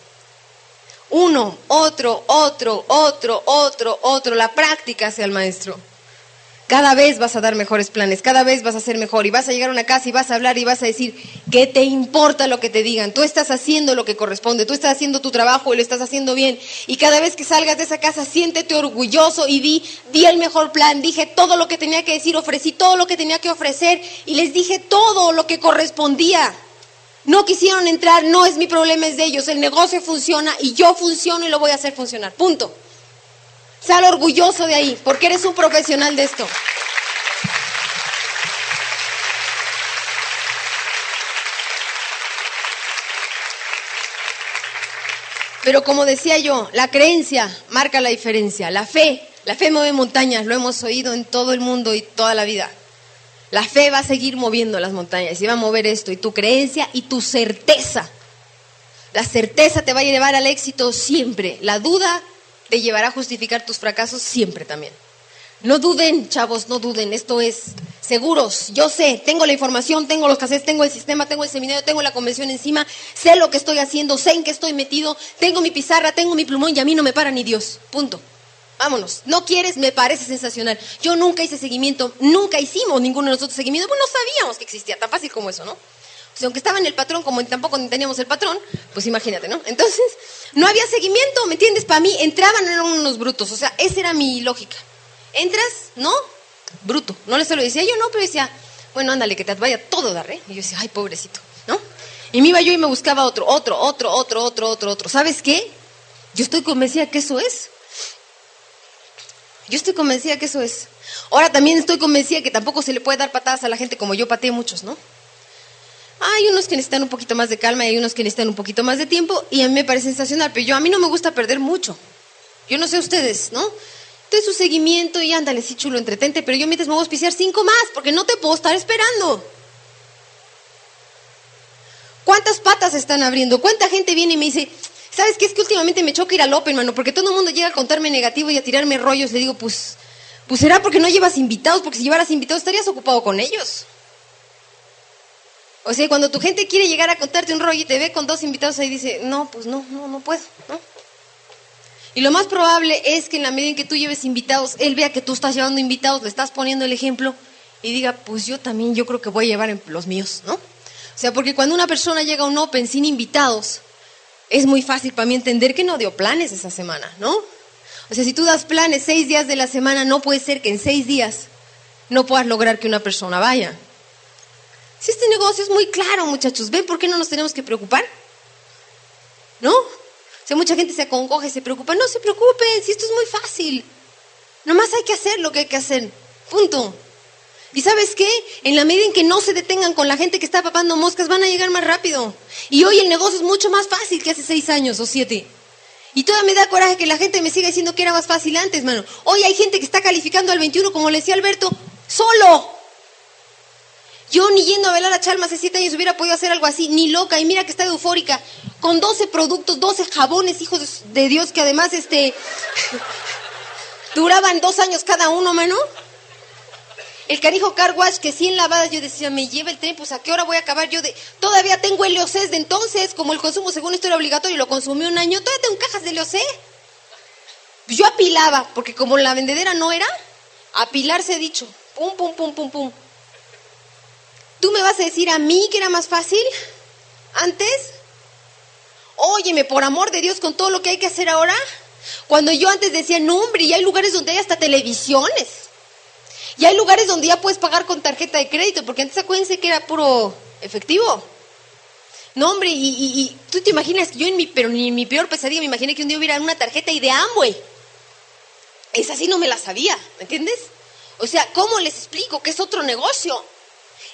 Uno, otro, otro, otro, otro, otro. La práctica sea el maestro. Cada vez vas a dar mejores planes, cada vez vas a ser mejor y vas a llegar a una casa y vas a hablar y vas a decir, ¿qué te importa lo que te digan? Tú estás haciendo lo que corresponde, tú estás haciendo tu trabajo y lo estás haciendo bien. Y cada vez que salgas de esa casa, siéntete orgulloso y di, di el mejor plan, dije todo lo que tenía que decir, ofrecí todo lo que tenía que ofrecer y les dije todo lo que correspondía. No quisieron entrar, no es mi problema, es de ellos. El negocio funciona y yo funciono y lo voy a hacer funcionar. Punto. Sal orgulloso de ahí, porque eres un profesional de esto. Pero como decía yo, la creencia marca la diferencia. La fe, la fe mueve montañas, lo hemos oído en todo el mundo y toda la vida. La fe va a seguir moviendo las montañas y va a mover esto y tu creencia y tu certeza. La certeza te va a llevar al éxito siempre. La duda te llevará a justificar tus fracasos siempre también. No duden, chavos, no duden, esto es seguros. Yo sé, tengo la información, tengo los cassettes, tengo el sistema, tengo el seminario, tengo la convención encima, sé lo que estoy haciendo, sé en qué estoy metido, tengo mi pizarra, tengo mi plumón y a mí no me para ni Dios. Punto. Vámonos. No quieres, me parece sensacional. Yo nunca hice seguimiento, nunca hicimos ninguno de nosotros seguimiento, pues no sabíamos que existía, tan fácil como eso, ¿no? Aunque estaba en el patrón, como tampoco teníamos el patrón, pues imagínate, ¿no? Entonces, no había seguimiento, ¿me entiendes? Para mí entraban eran unos brutos, o sea, esa era mi lógica. Entras, ¿no? Bruto. No le se lo decía yo, no, pero decía, bueno, ándale, que te vaya todo dar, ¿eh? Y yo decía, ay, pobrecito, ¿no? Y me iba yo y me buscaba otro, otro, otro, otro, otro, otro, otro. ¿Sabes qué? Yo estoy convencida que eso es. Yo estoy convencida que eso es. Ahora también estoy convencida que tampoco se le puede dar patadas a la gente como yo pateé muchos, ¿no? Hay unos que necesitan un poquito más de calma y hay unos que necesitan un poquito más de tiempo y a mí me parece sensacional, pero yo a mí no me gusta perder mucho. Yo no sé ustedes, ¿no? Entonces su seguimiento y ándale, sí chulo, entretente, pero yo mientras me voy a auspiciar cinco más porque no te puedo estar esperando. ¿Cuántas patas están abriendo? ¿Cuánta gente viene y me dice, ¿sabes qué? Es que últimamente me choca ir al Open, mano, porque todo el mundo llega a contarme negativo y a tirarme rollos. Le digo, pues, pues será porque no llevas invitados, porque si llevaras invitados estarías ocupado con ellos. O sea, cuando tu gente quiere llegar a contarte un rollo y te ve con dos invitados ahí dice, no, pues no, no, no puedo, ¿no? Y lo más probable es que en la medida en que tú lleves invitados, él vea que tú estás llevando invitados, le estás poniendo el ejemplo y diga, pues yo también yo creo que voy a llevar los míos, ¿no? O sea, porque cuando una persona llega a un Open sin invitados, es muy fácil para mí entender que no dio planes esa semana, ¿no? O sea, si tú das planes seis días de la semana, no puede ser que en seis días no puedas lograr que una persona vaya. Si este negocio es muy claro, muchachos, ¿ven por qué no nos tenemos que preocupar? ¿No? O sea, mucha gente se acongoja se preocupa. No se preocupen, si esto es muy fácil. Nomás hay que hacer lo que hay que hacer. Punto. ¿Y sabes qué? En la medida en que no se detengan con la gente que está papando moscas, van a llegar más rápido. Y hoy el negocio es mucho más fácil que hace seis años o siete. Y todavía me da coraje que la gente me siga diciendo que era más fácil antes, mano. Hoy hay gente que está calificando al 21, como le decía Alberto, solo. Yo ni yendo a velar a Chalma hace siete años hubiera podido hacer algo así, ni loca. Y mira que está eufórica, con 12 productos, 12 jabones, hijos de Dios, que además este (laughs) duraban dos años cada uno, mano. El carijo car wash que 100 lavadas, yo decía, me lleva el tren, pues a qué hora voy a acabar yo de... Todavía tengo el de entonces, como el consumo según esto era obligatorio, lo consumí un año, todavía tengo cajas de LOC. Yo apilaba, porque como la vendedera no era, apilarse he dicho, pum, pum, pum, pum, pum. ¿Tú me vas a decir a mí que era más fácil antes? Óyeme, por amor de Dios, con todo lo que hay que hacer ahora. Cuando yo antes decía, no, hombre, y hay lugares donde hay hasta televisiones. Y hay lugares donde ya puedes pagar con tarjeta de crédito, porque antes acuérdense que era puro efectivo. No, hombre, y, tú te imaginas que yo en mi, pero ni en mi peor pesadilla me imaginé que un día hubiera una tarjeta y de Amway. Esa sí no me la sabía, ¿me entiendes? O sea, ¿cómo les explico que es otro negocio?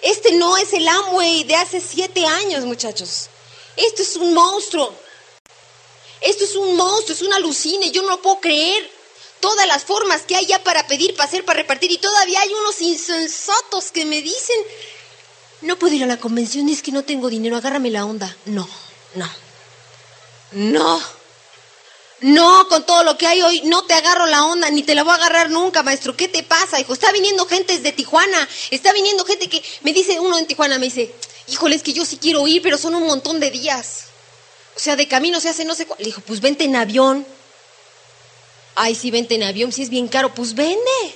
Este no es el Amway de hace siete años, muchachos. Esto es un monstruo. Esto es un monstruo, es una alucine, yo no lo puedo creer todas las formas que hay ya para pedir, para hacer, para repartir, y todavía hay unos insensatos que me dicen, no puedo ir a la convención, es que no tengo dinero, agárrame la onda. No, no, no, no, con todo lo que hay hoy, no te agarro la onda, ni te la voy a agarrar nunca, maestro. ¿Qué te pasa, hijo? Está viniendo gente desde Tijuana, está viniendo gente que me dice, uno en Tijuana me dice, híjole, es que yo sí quiero ir, pero son un montón de días. O sea, de camino se hace no sé cuál. Le dijo, pues vente en avión. Ay, si vente en avión, si es bien caro, pues vende.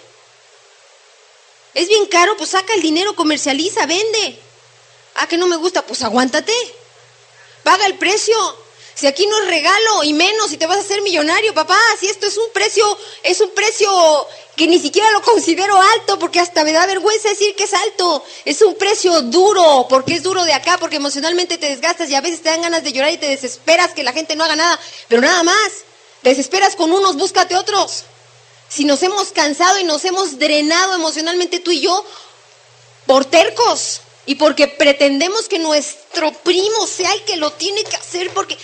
Es bien caro, pues saca el dinero, comercializa, vende. Ah, que no me gusta, pues aguántate. Paga el precio. Si aquí no es regalo y menos si te vas a hacer millonario, papá, si esto es un precio, es un precio que ni siquiera lo considero alto porque hasta me da vergüenza decir que es alto. Es un precio duro, porque es duro de acá, porque emocionalmente te desgastas y a veces te dan ganas de llorar y te desesperas que la gente no haga nada, pero nada más. Desesperas con unos, búscate otros. Si nos hemos cansado y nos hemos drenado emocionalmente tú y yo por tercos y porque pretendemos que nuestro primo sea el que lo tiene que hacer porque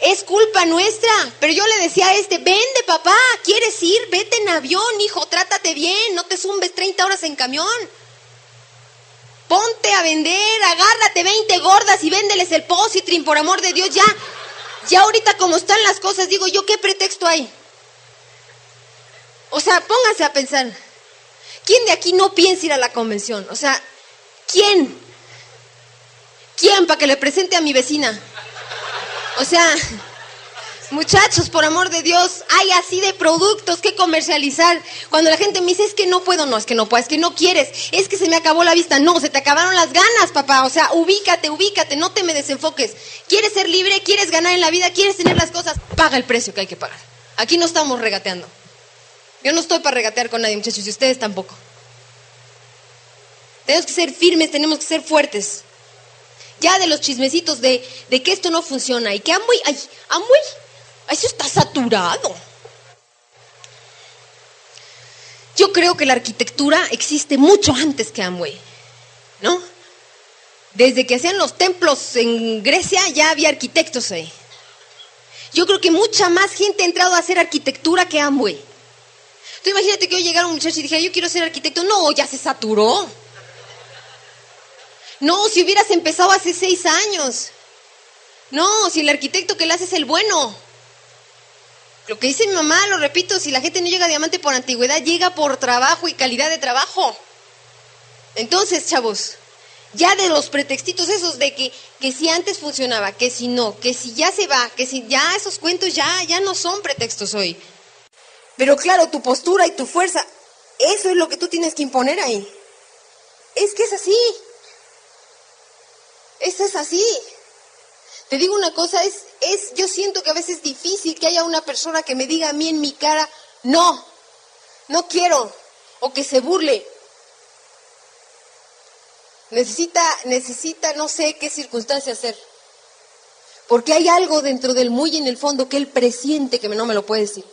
es culpa nuestra. Pero yo le decía a este, vende papá, ¿quieres ir? Vete en avión, hijo, trátate bien, no te zumbes 30 horas en camión. Ponte a vender, agárrate 20 gordas y véndeles el positrin, por amor de Dios, ya. Ya ahorita como están las cosas, digo yo, ¿qué pretexto hay? O sea, pónganse a pensar. ¿Quién de aquí no piensa ir a la convención? O sea, ¿quién? ¿Quién para que le presente a mi vecina? O sea, Muchachos, por amor de Dios, hay así de productos que comercializar. Cuando la gente me dice, es que no puedo, no, es que no puedo, es que no quieres, es que se me acabó la vista. No, se te acabaron las ganas, papá. O sea, ubícate, ubícate, no te me desenfoques. ¿Quieres ser libre? ¿Quieres ganar en la vida? ¿Quieres tener las cosas? Paga el precio que hay que pagar. Aquí no estamos regateando. Yo no estoy para regatear con nadie, muchachos, y ustedes tampoco. Tenemos que ser firmes, tenemos que ser fuertes. Ya de los chismecitos de, de que esto no funciona y que Amway, ay, Amway eso está saturado. Yo creo que la arquitectura existe mucho antes que Amway, ¿no? Desde que hacían los templos en Grecia ya había arquitectos ahí. Yo creo que mucha más gente ha entrado a hacer arquitectura que Amway. Tú imagínate que hoy llegara un muchacho y dijera, yo quiero ser arquitecto. No, ya se saturó. No, si hubieras empezado hace seis años. No, si el arquitecto que le hace es el bueno. Lo que dice mi mamá, lo repito, si la gente no llega a diamante por antigüedad, llega por trabajo y calidad de trabajo. Entonces, chavos, ya de los pretextitos esos de que, que si antes funcionaba, que si no, que si ya se va, que si ya esos cuentos ya, ya no son pretextos hoy. Pero claro, tu postura y tu fuerza, eso es lo que tú tienes que imponer ahí. Es que es así. Eso es así. Te digo una cosa, es, es, yo siento que a veces es difícil que haya una persona que me diga a mí en mi cara, no, no quiero, o que se burle. Necesita, necesita, no sé qué circunstancia hacer. Porque hay algo dentro del muy en el fondo que él presiente que no me lo puede decir.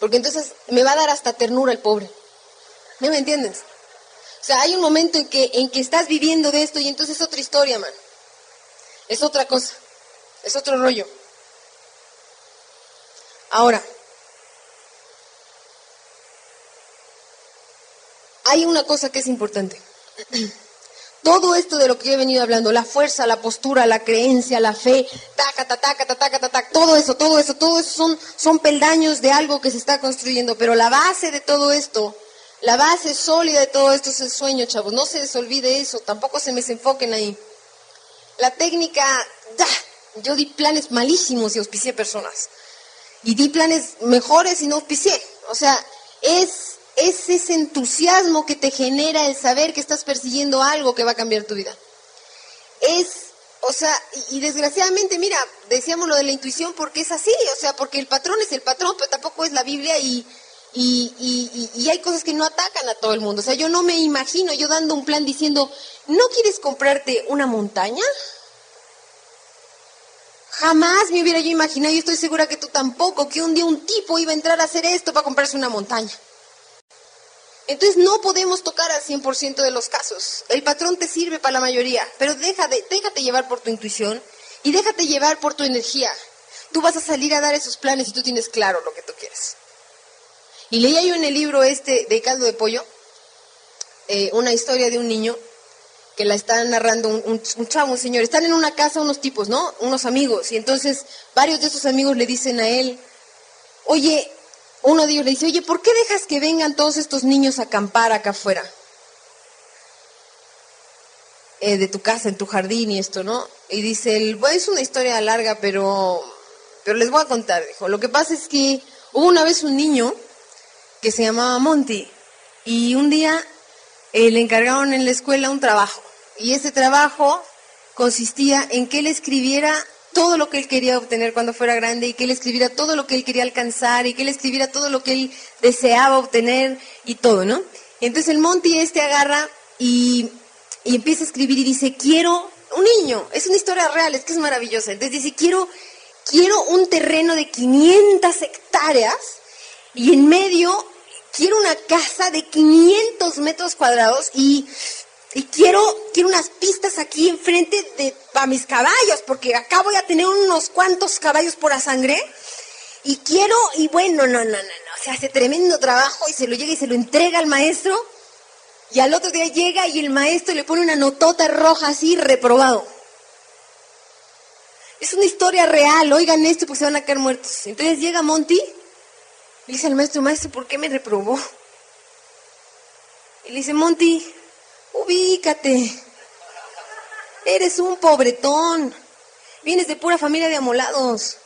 Porque entonces me va a dar hasta ternura el pobre. ¿No me entiendes? O sea, hay un momento en que, en que estás viviendo de esto y entonces es otra historia, man es otra cosa, es otro rollo. Ahora, hay una cosa que es importante. (clears throat) Todo esto de lo que yo he venido hablando, la fuerza, la postura, la creencia, la fe, taca, taca, taca, taca, taca, todo eso, todo eso, todo eso son, son peldaños de algo que se está construyendo, pero la base de todo esto, la base sólida de todo esto es el sueño, chavos. No se les olvide eso, tampoco se me desenfoquen ahí. La técnica, ¡da! yo di planes malísimos y auspicié personas. Y di planes mejores y no auspicié. O sea, es es ese entusiasmo que te genera el saber que estás persiguiendo algo que va a cambiar tu vida. Es, o sea, y, desgraciadamente, mira, decíamos lo de la intuición porque es así, o sea, porque el patrón es el patrón, pero tampoco es la Biblia y, y, hay cosas que no atacan a todo el mundo. O sea, yo no me imagino yo dando un plan diciendo, ¿no quieres comprarte una montaña? Jamás me hubiera yo imaginado, y estoy segura que tú tampoco, que un día un tipo iba a entrar a hacer esto para comprarse una montaña. Entonces no podemos tocar al 100% de los casos. El patrón te sirve para la mayoría, pero deja de, déjate llevar por tu intuición y déjate llevar por tu energía. Tú vas a salir a dar esos planes y tú tienes claro lo que tú quieres. Y leía yo en el libro este de Caldo de Pollo eh, una historia de un niño que la está narrando un, chavo, un señor. Están en una casa unos tipos, ¿no? Unos amigos. Y entonces varios de esos amigos le dicen a él, oye, uno de ellos le dice, oye, ¿por qué dejas que vengan todos estos niños a acampar acá afuera? Eh, de tu casa, en tu jardín y esto, ¿no? Y dice, bueno, es una historia larga, pero, pero les voy a contar, dijo. Lo que pasa es que hubo una vez un niño que se llamaba Monty y un día eh, le encargaron en la escuela un trabajo. Y ese trabajo consistía en que él escribiera todo lo que él quería obtener cuando fuera grande y que él escribiera todo lo que él quería alcanzar y que él escribiera todo lo que él deseaba obtener y todo, ¿no? entonces el Monty este agarra y, y empieza a escribir y dice, quiero un niño, es una historia real, es que es maravillosa. Entonces dice, quiero, quiero un terreno de 500 hectáreas y en medio quiero una casa de 500 metros cuadrados y y quiero, quiero unas pistas aquí enfrente de, para mis caballos, porque acá voy a tener unos cuantos caballos por la sangre. Y quiero, y bueno, no, no, no, no, se hace tremendo trabajo y se lo llega y se lo entrega al maestro. Y al otro día llega y el maestro le pone una notota roja así, reprobado. Es una historia real, oigan esto porque se van a caer muertos. Entonces llega Monty y dice al maestro, maestro, ¿por qué me reprobó? Y le dice, Monty, Ubícate. Eres un pobretón. Vienes de pura familia de amolados.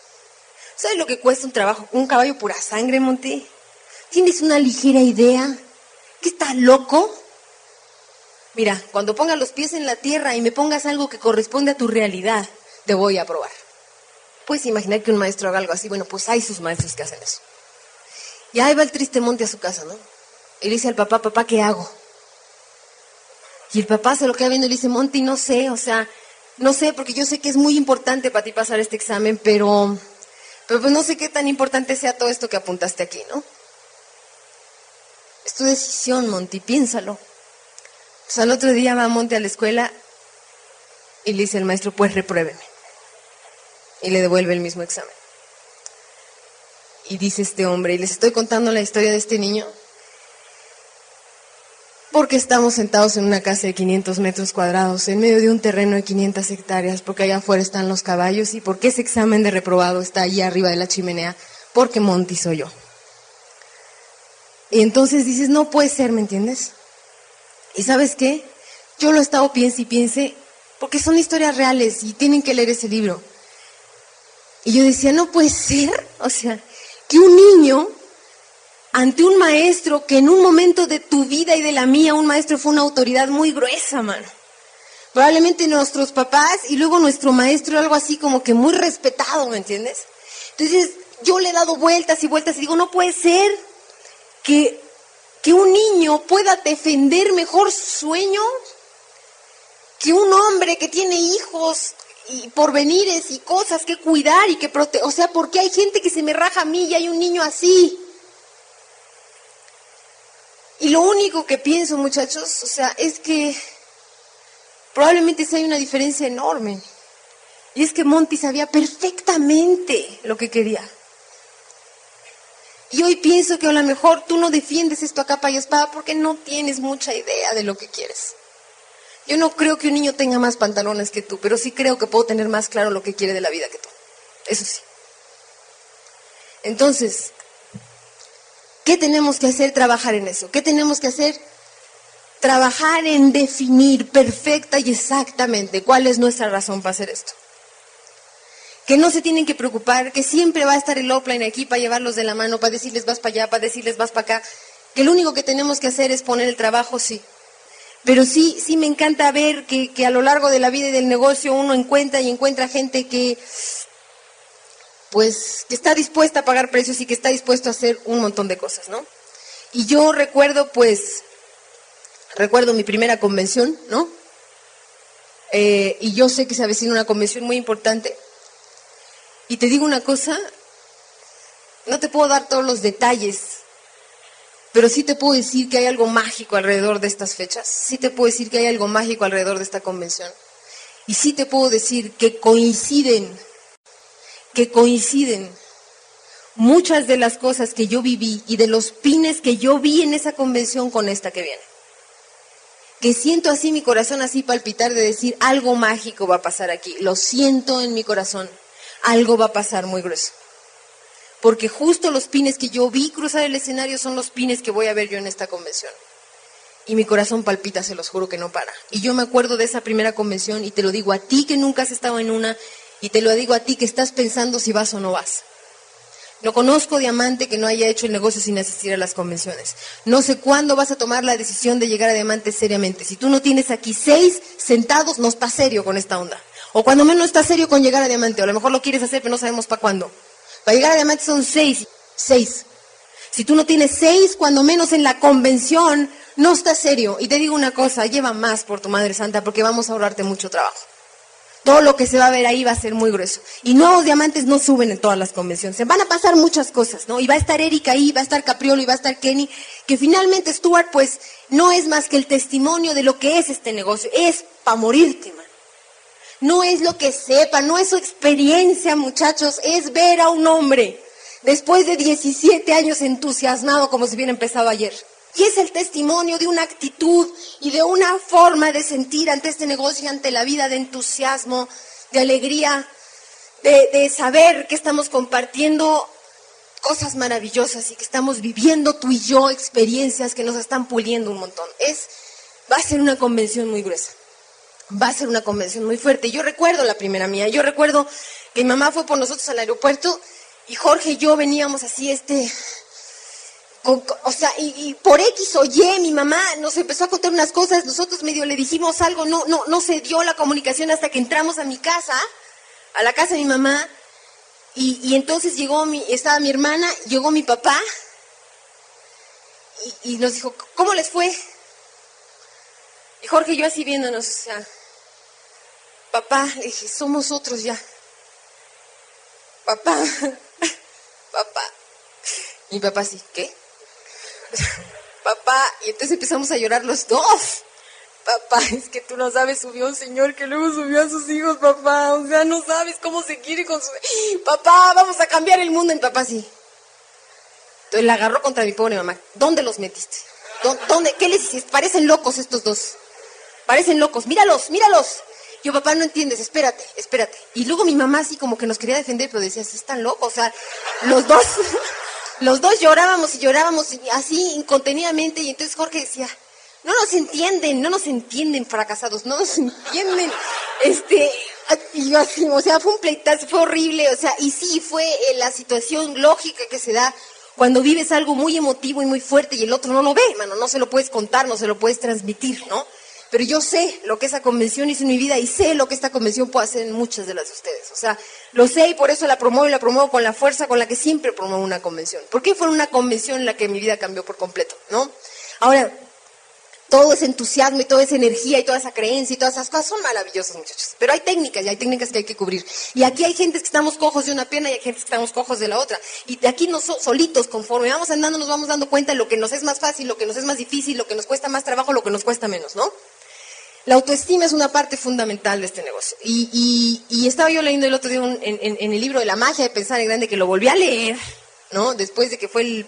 ¿Sabes lo que cuesta un trabajo un caballo pura sangre, Monty? ¿Tienes una ligera idea? ¿Que estás loco? Mira, cuando pongas los pies en la tierra y me pongas algo que corresponde a tu realidad, te voy a probar. Puedes imaginar que un maestro haga algo así. Bueno, pues hay sus maestros que hacen eso. Y ahí va el triste monte a su casa, ¿no? Y le dice al papá, papá, ¿qué hago? Y el papá se lo queda viendo y le dice, Monty, no sé, o sea, no sé, porque yo sé que es muy importante para ti pasar este examen, pero, pero pues no sé qué tan importante sea todo esto que apuntaste aquí, ¿no? Es tu decisión, Monty, piénsalo. Pues al otro día va Monty a la escuela y le dice el maestro, pues repruébeme. Y le devuelve el mismo examen. Y dice este hombre, y les estoy contando la historia de este niño, porque estamos sentados en una casa de 500 metros cuadrados, en medio de un terreno de 500 hectáreas, porque allá afuera están los caballos y porque ese examen de reprobado está allí arriba de la chimenea, porque Monty soy yo. Y entonces dices, no puede ser, ¿me entiendes? ¿Y sabes qué? Yo lo he estado piense y piense, porque son historias reales y tienen que leer ese libro. Y yo decía, no puede ser, (laughs) o sea, que un niño ante un maestro que en un momento de tu vida y de la mía, un maestro fue una autoridad muy gruesa, mano. Probablemente nuestros papás y luego nuestro maestro, algo así como que muy respetado, ¿me entiendes? Entonces yo le he dado vueltas y vueltas y digo, no puede ser que, que un niño pueda defender mejor su sueño que un hombre que tiene hijos y porvenires y cosas que cuidar y que proteger. O sea, porque hay gente que se me raja a mí y hay un niño así. Y lo único que pienso, muchachos, o sea, es que probablemente hay una diferencia enorme. Y es que Monty sabía perfectamente lo que quería. Y hoy pienso que a lo mejor tú no defiendes esto a capa y espada porque no tienes mucha idea de lo que quieres. Yo no creo que un niño tenga más pantalones que tú, pero sí creo que puedo tener más claro lo que quiere de la vida que tú. Eso sí. Entonces, ¿qué tenemos que hacer? Trabajar en eso. ¿Qué tenemos que hacer? Trabajar en definir perfecta y exactamente cuál es nuestra razón para hacer esto que no se tienen que preocupar, que siempre va a estar el offline aquí para llevarlos de la mano, para decirles vas para allá, para decirles vas para acá, que lo único que tenemos que hacer es poner el trabajo, sí. Pero sí, sí me encanta ver que, que a lo largo de la vida y del negocio uno encuentra y encuentra gente que, pues, que está dispuesta a pagar precios y que está dispuesto a hacer un montón de cosas, ¿no? Y yo recuerdo, pues, recuerdo mi primera convención, ¿no? Eh, y yo sé que se avecina una convención muy importante. Y te digo una cosa, no te puedo dar todos los detalles, pero sí te puedo decir que hay algo mágico alrededor de estas fechas, sí te puedo decir que hay algo mágico alrededor de esta convención. Y sí te puedo decir que coinciden, que coinciden muchas de las cosas que yo viví y de los pines que yo vi en esa convención con esta que viene. Que siento así mi corazón así palpitar de decir algo mágico va a pasar aquí. Lo siento en mi corazón algo va a pasar muy grueso. Porque justo los pines que yo vi cruzar el escenario son los pines que voy a ver yo en esta convención. Y mi corazón palpita, se los juro que no para. Y yo me acuerdo de esa primera convención y te lo digo a ti que nunca has estado en una y te lo digo a ti que estás pensando si vas o no vas. No conozco diamante que no haya hecho el negocio sin asistir a las convenciones. No sé cuándo vas a tomar la decisión de llegar a diamante seriamente. Si tú no tienes aquí seis sentados, no estás serio con esta onda. O cuando menos está serio con llegar a diamante. O a lo mejor lo quieres hacer, pero no sabemos para cuándo. Para llegar a diamante son seis. Seis. Si tú no tienes seis, cuando menos en la convención, no está serio. Y te digo una cosa, lleva más por tu Madre Santa porque vamos a ahorrarte mucho trabajo. Todo lo que se va a ver ahí va a ser muy grueso. Y nuevos diamantes no suben en todas las convenciones. Se van a pasar muchas cosas, ¿no? Y va a estar Erika ahí, va a estar Capriolo y va a estar Kenny, que finalmente Stuart, pues, no es más que el testimonio de lo que es este negocio. Es para morirte, man. No es lo que sepa, no es su experiencia, muchachos, es ver a un hombre después de 17 años entusiasmado como si hubiera empezado ayer. Y es el testimonio de una actitud y de una forma de sentir ante este negocio y ante la vida de entusiasmo, de alegría, de, de saber que estamos compartiendo cosas maravillosas y que estamos viviendo tú y yo experiencias que nos están puliendo un montón. Es, va a ser una convención muy gruesa va a ser una convención muy fuerte. Yo recuerdo la primera mía, yo recuerdo que mi mamá fue por nosotros al aeropuerto y Jorge y yo veníamos así, este, o sea, y, por X o Y mi mamá nos empezó a contar unas cosas, nosotros medio le dijimos algo, no, no, no se dio la comunicación hasta que entramos a mi casa, a la casa de mi mamá, y, entonces llegó mi, estaba mi hermana, llegó mi papá, y, y nos dijo, ¿cómo les fue? Y Jorge y yo así viéndonos, o sea, papá, le dije, somos otros ya. Papá, (laughs) papá. Mi papá así, ¿qué? (laughs) papá, y entonces empezamos a llorar los dos. Papá, (laughs) es que tú no sabes, subió un señor que luego subió a sus hijos, papá. O sea, no sabes cómo se quiere con su... (gasps) Papá, vamos a cambiar el mundo. Y papá sí. Entonces la agarró contra mi pobre mamá. ¿Dónde los metiste? ¿Dónde? ¿Qué les hiciste? Parecen locos estos dos. Parecen locos. Míralos, míralos. Yo, papá, no entiendes, espérate, espérate. Y luego mi mamá así como que nos quería defender, pero decía, están locos. O sea, los dos, (laughs) los dos llorábamos y llorábamos así incontenidamente. Y entonces Jorge decía, no nos entienden, no nos entienden, fracasados, no nos entienden. Este, y yo así, o sea, fue un pleitazo, fue horrible, o sea, y sí, fue eh, la situación lógica que se da cuando vives algo muy emotivo y muy fuerte y el otro no lo ve, mano, no se lo puedes contar, no se lo puedes transmitir, ¿no? Pero yo sé lo que esa convención hizo en mi vida y sé lo que esta convención puede hacer en muchas de las de ustedes. O sea, lo sé y por eso la promuevo y la promuevo con la fuerza con la que siempre promuevo una convención. ¿Por qué fue una convención en la que mi vida cambió por completo? ¿No? Ahora, todo ese entusiasmo y toda esa energía y toda esa creencia y todas esas cosas son maravillosas, muchachos. Pero hay técnicas y hay técnicas que hay que cubrir. Y aquí hay gente que estamos cojos de una pierna y hay gente que estamos cojos de la otra. Y de aquí nos solitos, conforme vamos andando, nos vamos dando cuenta de lo que nos es más fácil, lo que nos es más difícil, lo que nos cuesta más trabajo, lo que nos cuesta menos, ¿no? La autoestima es una parte fundamental de este negocio. Y, estaba yo leyendo el otro día en, el libro de la magia de pensar en grande, que lo volví a leer, ¿no? Después de que fue el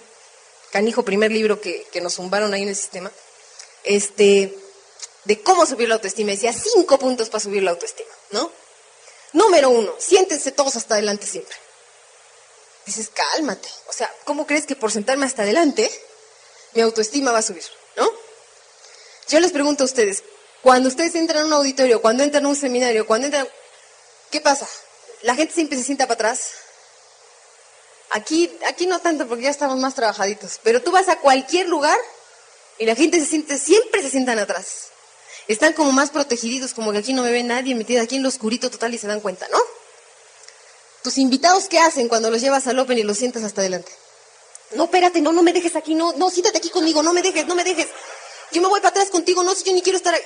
canijo primer libro que, que nos zumbaron ahí en el sistema, este, de cómo subir la autoestima. Decía cinco puntos para subir la autoestima, ¿no? Número uno, siéntense todos hasta adelante siempre. Dices, cálmate. O sea, ¿cómo crees que por sentarme hasta adelante mi autoestima va a subir? ¿No? Yo les pregunto a ustedes, cuando ustedes entran a un auditorio, cuando entran a un seminario, cuando entran... ¿Qué pasa? La gente siempre se sienta para atrás. Aquí, aquí no tanto porque ya estamos más trabajaditos, pero tú vas a cualquier lugar y la gente se siente, siempre se sientan atrás. Están como más protegidos, como que aquí no me ve nadie metido aquí en lo oscurito total y se dan cuenta, ¿no? Tus invitados, ¿qué hacen cuando los llevas al Open y los sientas hasta adelante? No, espérate, no, no me dejes aquí, no, no, siéntate aquí conmigo, no me dejes, no me dejes. Yo me voy para atrás contigo, no, si yo ni quiero estar ahí.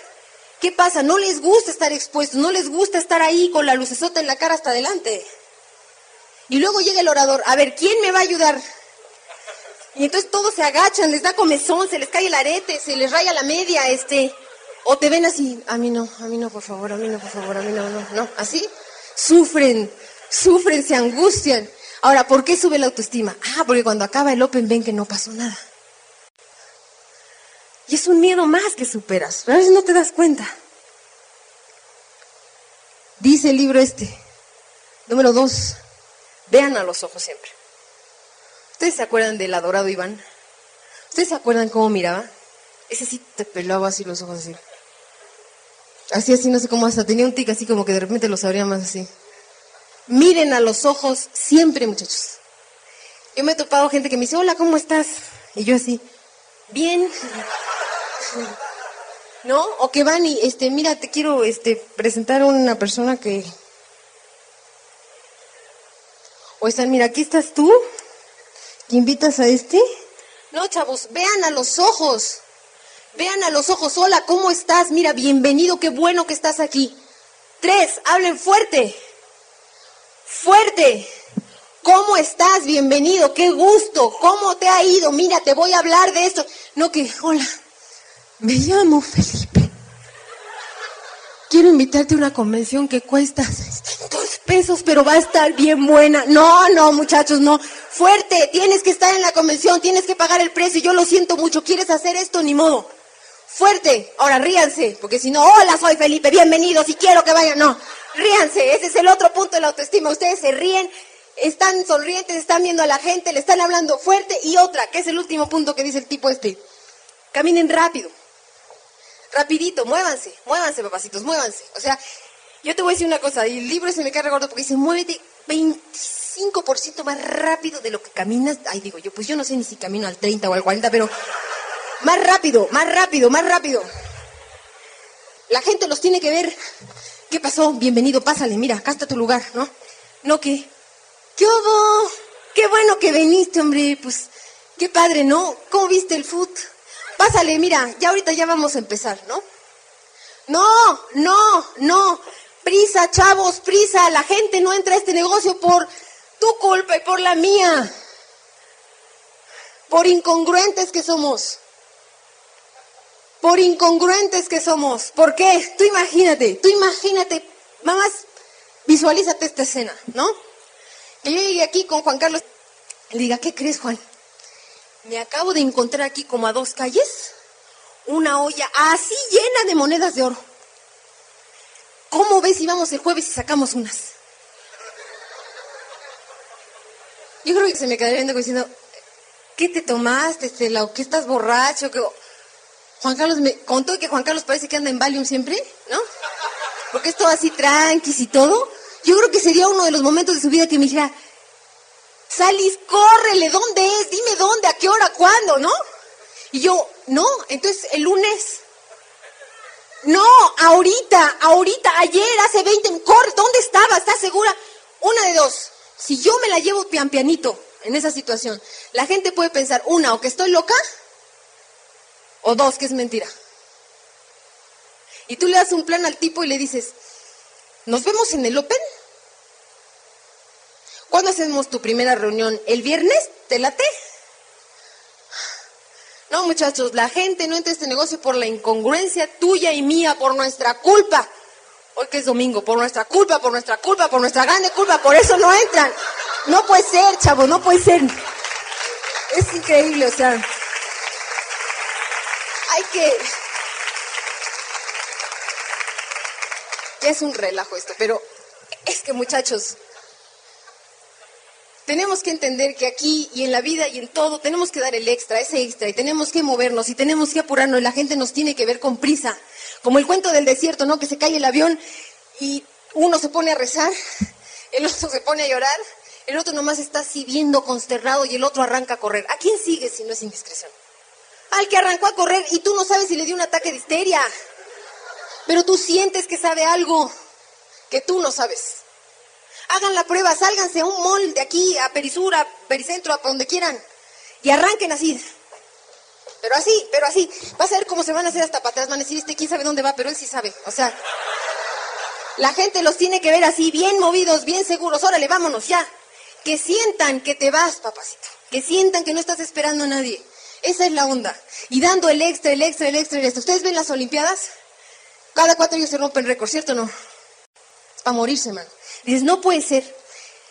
¿Qué pasa? No les gusta estar expuestos, no les gusta estar ahí con la lucesota en la cara hasta adelante. Y luego llega el orador, a ver, ¿quién me va a ayudar? Y entonces todos se agachan, les da comezón, se les cae el arete, se les raya la media, este, o te ven así, a mí no, a mí no, por favor, a mí no, por favor, a mí no, no, no, así, sufren, sufren, se angustian. Ahora, ¿por qué sube la autoestima? Ah, porque cuando acaba el Open ven que no pasó nada. Y es un miedo más que superas, a veces no te das cuenta. Dice el libro este, número dos, vean a los ojos siempre. ¿Ustedes se acuerdan del adorado Iván? ¿Ustedes se acuerdan cómo miraba? Ese sí te pelaba así los ojos así. Así, así, no sé cómo hasta tenía un tic así como que de repente los abría más así. Miren a los ojos siempre, muchachos. Yo me he topado gente que me dice, hola, ¿cómo estás? Y yo así, bien. ¿No? O que van y, este, mira, te quiero, este, presentar a una persona que... O están, mira, aquí estás tú, que invitas a este. No, chavos, vean a los ojos. Vean a los ojos, hola, ¿cómo estás? Mira, bienvenido, qué bueno que estás aquí. Tres, hablen fuerte. Fuerte. ¿Cómo estás? Bienvenido, qué gusto. ¿Cómo te ha ido? Mira, te voy a hablar de esto. No que, hola, me llamo Felipe. Quiero invitarte a una convención que cuesta 600 pesos, pero va a estar bien buena. No, no, muchachos, no. Fuerte, tienes que estar en la convención, tienes que pagar el precio. Yo lo siento mucho, ¿quieres hacer esto? Ni modo. Fuerte. Ahora ríanse, porque si no, hola, soy Felipe, bienvenidos y quiero que vayan. No, ríanse, ese es el otro punto de la autoestima. Ustedes se ríen, están sonrientes, están viendo a la gente, le están hablando fuerte. Y otra, que es el último punto que dice el tipo este. Caminen rápido. Rapidito, muévanse, muévanse, papacitos, muévanse. O sea, yo te voy a decir una cosa, y el libro se me cae gordo porque dice, muévete 25% más rápido de lo que caminas. Ay, digo yo, pues yo no sé ni si camino al 30 o al 40, pero más rápido, más rápido, más rápido. La gente los tiene que ver. ¿Qué pasó? Bienvenido, pásale, mira, acá está tu lugar, ¿no? No que, ¿qué hubo? Qué bueno que viniste, hombre, pues, qué padre, ¿no? ¿Cómo viste el foot? Pásale, mira, ya ahorita ya vamos a empezar, ¿no? No, no, no. Prisa, chavos, prisa. La gente no entra a este negocio por tu culpa y por la mía. Por incongruentes que somos. Por incongruentes que somos. ¿Por qué? Tú imagínate, tú imagínate, mamás, visualízate esta escena, ¿no? Que yo llegué aquí con Juan Carlos. Le diga, ¿qué crees, Juan? Me acabo de encontrar aquí como a dos calles una olla así llena de monedas de oro. ¿Cómo ves si vamos el jueves y sacamos unas? Yo creo que se me quedaría viendo diciendo, ¿qué te tomaste, Estela? ¿O qué estás borracho? ¿Qué... Juan Carlos me contó que Juan Carlos parece que anda en Valium siempre, ¿no? Porque es todo así tranquis y todo. Yo creo que sería uno de los momentos de su vida que me dijera, Salis, córrele, ¿dónde es? Dime dónde, a qué hora, cuándo, ¿no? Y yo, no, entonces el lunes. No, ahorita, ahorita, ayer, hace 20, corre, ¿dónde estaba? ¿Estás segura? Una de dos. Si yo me la llevo pian pianito en esa situación, la gente puede pensar, una, o que estoy loca, o dos, que es mentira. Y tú le das un plan al tipo y le dices, ¿nos vemos en el Open? ¿Cuándo hacemos tu primera reunión? ¿El viernes? ¿Te late? No, muchachos, la gente no entra a este negocio por la incongruencia tuya y mía, por nuestra culpa. Hoy que es domingo, por nuestra culpa, por nuestra culpa, por nuestra grande culpa, por eso no entran. No puede ser, chavos, no puede ser. Es increíble, o sea. Hay que. Ya es un relajo esto, pero es que muchachos, tenemos que entender que aquí y en la vida y en todo tenemos que dar el extra, ese extra, y tenemos que movernos y tenemos que apurarnos y la gente nos tiene que ver con prisa. Como el cuento del desierto, ¿no? Que se cae el avión y uno se pone a rezar, (laughs) el otro se pone a llorar, el otro nomás está así viendo consternado y el otro arranca a correr. ¿A quién sigue si no es indiscreción? Al que arrancó a correr y tú no sabes si le dio un ataque de histeria. Pero tú sientes que sabe algo que tú no sabes. Hagan la prueba, sálganse a un mall de aquí, a Perisur, a Pericentro, a donde quieran, y arranquen así. Pero así, pero así. Vas a ver cómo se van a hacer hasta para atrás, van a decir, este quién sabe dónde va, pero él sí sabe. O sea, la gente los tiene que ver así, bien movidos, bien seguros. Órale, vámonos, ya. Que sientan que te vas, papacito. Que sientan que no estás esperando a nadie. Esa es la onda. Y dando el extra, el extra, el extra, el extra. ¿Ustedes ven las Olimpiadas? Cada cuatro años se rompen récord, ¿cierto o no? Es para morirse, man. Dices, no puede ser.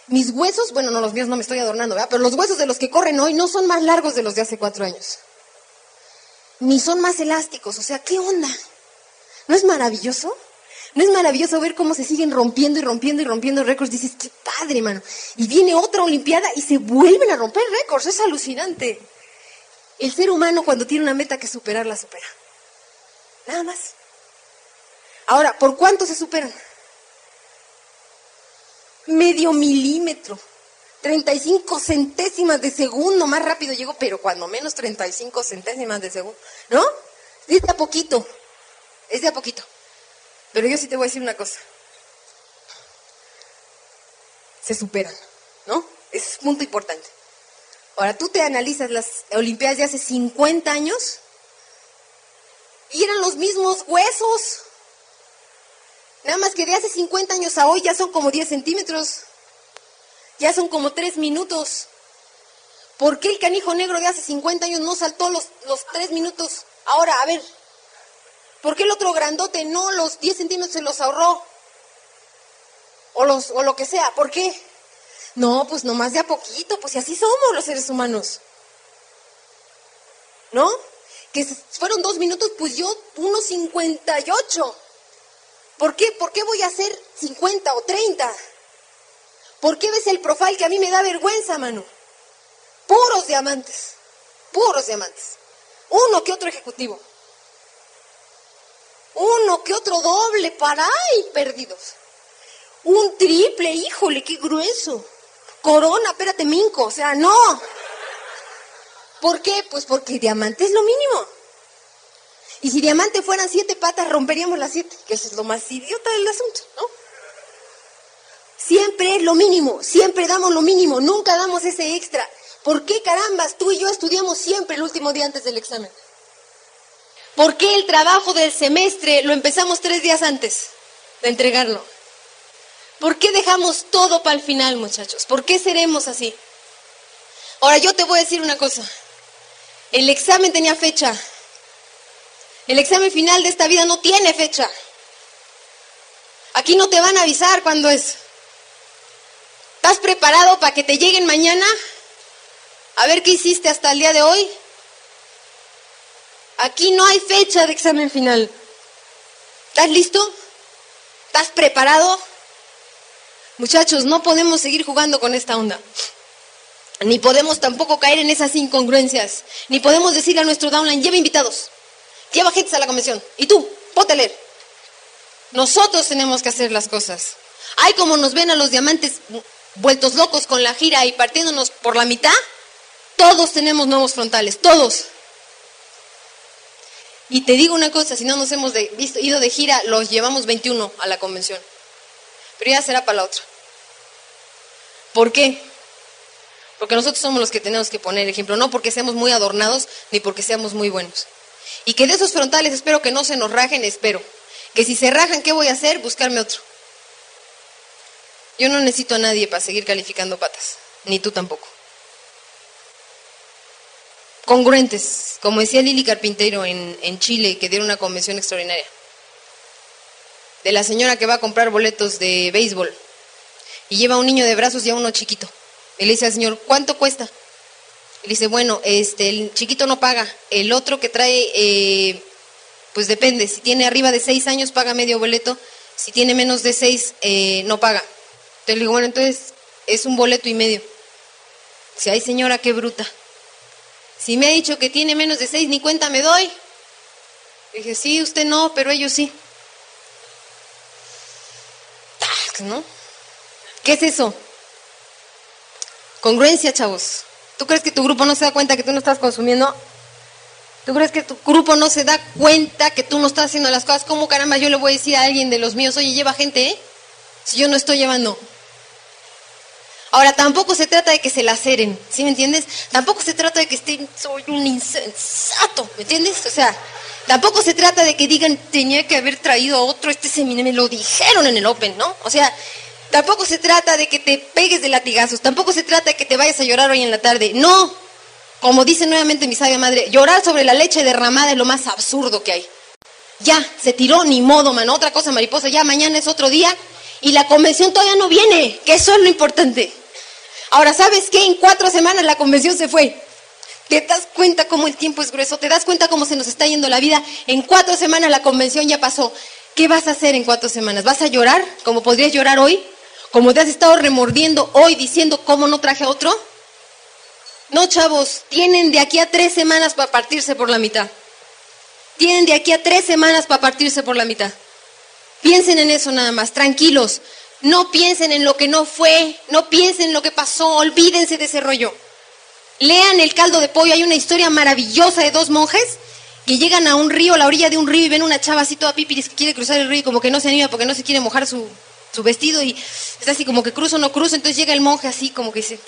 Mis huesos, bueno, no los míos no me estoy adornando, ¿verdad? Pero los huesos de los que corren hoy no son más largos de los de hace cuatro años. Ni son más elásticos. O sea, ¿qué onda? ¿No es maravilloso? ¿No es maravilloso ver cómo se siguen rompiendo y rompiendo y rompiendo récords? Dices, qué padre, mano. Y viene otra Olimpiada y se vuelven a romper récords. Es alucinante. El ser humano cuando tiene una meta que superar, la supera. Nada más. Ahora, ¿por cuánto se superan? Medio milímetro. 35 centésimas de segundo más rápido llegó, pero cuando menos 35 centésimas de segundo. ¿No? Es de a poquito. Es de a poquito. Pero yo sí te voy a decir una cosa. Se superan, ¿no? Es un punto importante. Ahora, tú te analizas las Olimpiadas de hace 50 años y eran los mismos huesos. Nada más que de hace 50 años a hoy ya son como 10 centímetros. Ya son como 3 minutos. ¿Por qué el canijo negro de hace 50 años no saltó los, los 3 minutos? Ahora, a ver, ¿por qué el otro grandote no los 10 centímetros se los ahorró? O, los, o lo que sea, ¿por qué? No, pues nomás de a poquito, pues y así somos los seres humanos. ¿No? Que fueron dos minutos, pues yo unos 58. ¿Por qué? ¿Por qué voy a hacer 50 o 30? ¿Por qué ves el profile que a mí me da vergüenza, mano? Puros diamantes, puros diamantes. Uno que otro ejecutivo. Uno que otro doble para perdidos. Un triple, híjole, qué grueso. Corona, espérate, minco, o sea, no. ¿Por qué? Pues porque diamante es lo mínimo. Y si diamante fueran siete patas, romperíamos las siete, que eso es lo más idiota del asunto, ¿no? Siempre es lo mínimo, siempre damos lo mínimo, nunca damos ese extra. ¿Por qué carambas tú y yo estudiamos siempre el último día antes del examen? ¿Por qué el trabajo del semestre lo empezamos tres días antes de entregarlo? ¿Por qué dejamos todo para el final, muchachos? ¿Por qué seremos así? Ahora yo te voy a decir una cosa. El examen tenía fecha. El examen final de esta vida no tiene fecha. Aquí no te van a avisar cuándo es. ¿Estás preparado para que te lleguen mañana? A ver qué hiciste hasta el día de hoy. Aquí no hay fecha de examen final. ¿Estás listo? ¿Estás preparado? Muchachos, no podemos seguir jugando con esta onda. Ni podemos tampoco caer en esas incongruencias. Ni podemos decirle a nuestro downline, lleva invitados, lleva gente a la convención. Y tú, ponte a leer. Nosotros tenemos que hacer las cosas. Hay como nos ven a los diamantes vueltos locos con la gira y partiéndonos por la mitad. Todos tenemos nuevos frontales, todos. Y te digo una cosa, si no nos hemos ido de gira, los llevamos 21 a la convención. Pero ya será para la otra. ¿Por qué? Porque nosotros somos los que tenemos que poner ejemplo, no porque seamos muy adornados ni porque seamos muy buenos. Y que de esos frontales espero que no se nos rajen, espero. Que si se rajan, ¿qué voy a hacer? Buscarme otro. Yo no necesito a nadie para seguir calificando patas, ni tú tampoco. Congruentes, como decía Lili Carpintero en, en Chile, que dieron una convención extraordinaria. De la señora que va a comprar boletos de béisbol y lleva a un niño de brazos y a uno chiquito. Y le dice al señor, ¿cuánto cuesta? Y dice, bueno, este, el chiquito no paga. El otro que trae, eh, pues depende. Si tiene arriba de seis años, paga medio boleto. Si tiene menos de seis, eh, no paga. Entonces le digo, bueno, entonces es un boleto y medio. Dice, ay señora, qué bruta. Si me ha dicho que tiene menos de seis, ni cuenta me doy. Le dije, sí, usted no, pero ellos sí. ¿No? ¿Qué es eso? Congruencia, chavos. ¿Tú crees que tu grupo no se da cuenta que tú no estás consumiendo? ¿Tú crees que tu grupo no se da cuenta que tú no estás haciendo las cosas? ¿Cómo caramba yo le voy a decir a alguien de los míos, oye, lleva gente, ¿eh? Si yo no estoy llevando. Ahora, tampoco se trata de que se laceren, ¿sí me entiendes? Tampoco se trata de que estén, soy un insensato, ¿me entiendes? O sea, tampoco se trata de que digan, tenía que haber traído otro, este seminario, me lo dijeron en el Open, ¿no? O sea, tampoco se trata de que te pegues de latigazos, tampoco se trata de que te vayas a llorar hoy en la tarde, no. Como dice nuevamente mi sabia madre, llorar sobre la leche derramada es lo más absurdo que hay. Ya, se tiró, ni modo, mano. Otra cosa, mariposa, ya mañana es otro día y la convención todavía no viene, que eso es lo importante. Ahora, ¿sabes qué? En cuatro semanas la convención se fue. ¿Te das cuenta cómo el tiempo es grueso? ¿Te das cuenta cómo se nos está yendo la vida? En cuatro semanas la convención ya pasó. ¿Qué vas a hacer en cuatro semanas? ¿Vas a llorar como podrías llorar hoy? ¿Como te has estado remordiendo hoy diciendo cómo no traje a otro? No, chavos, tienen de aquí a tres semanas para partirse por la mitad. Tienen de aquí a tres semanas para partirse por la mitad. Piensen en eso nada más, tranquilos. No piensen en lo que no fue, no piensen en lo que pasó, olvídense de ese rollo. Lean el caldo de pollo, hay una historia maravillosa de dos monjes que llegan a un río, a la orilla de un río y ven una chava así toda pipiris que quiere cruzar el río y como que no se anima porque no se quiere mojar su, su vestido y está así como que cruzo o no cruzo, entonces llega el monje así como que dice,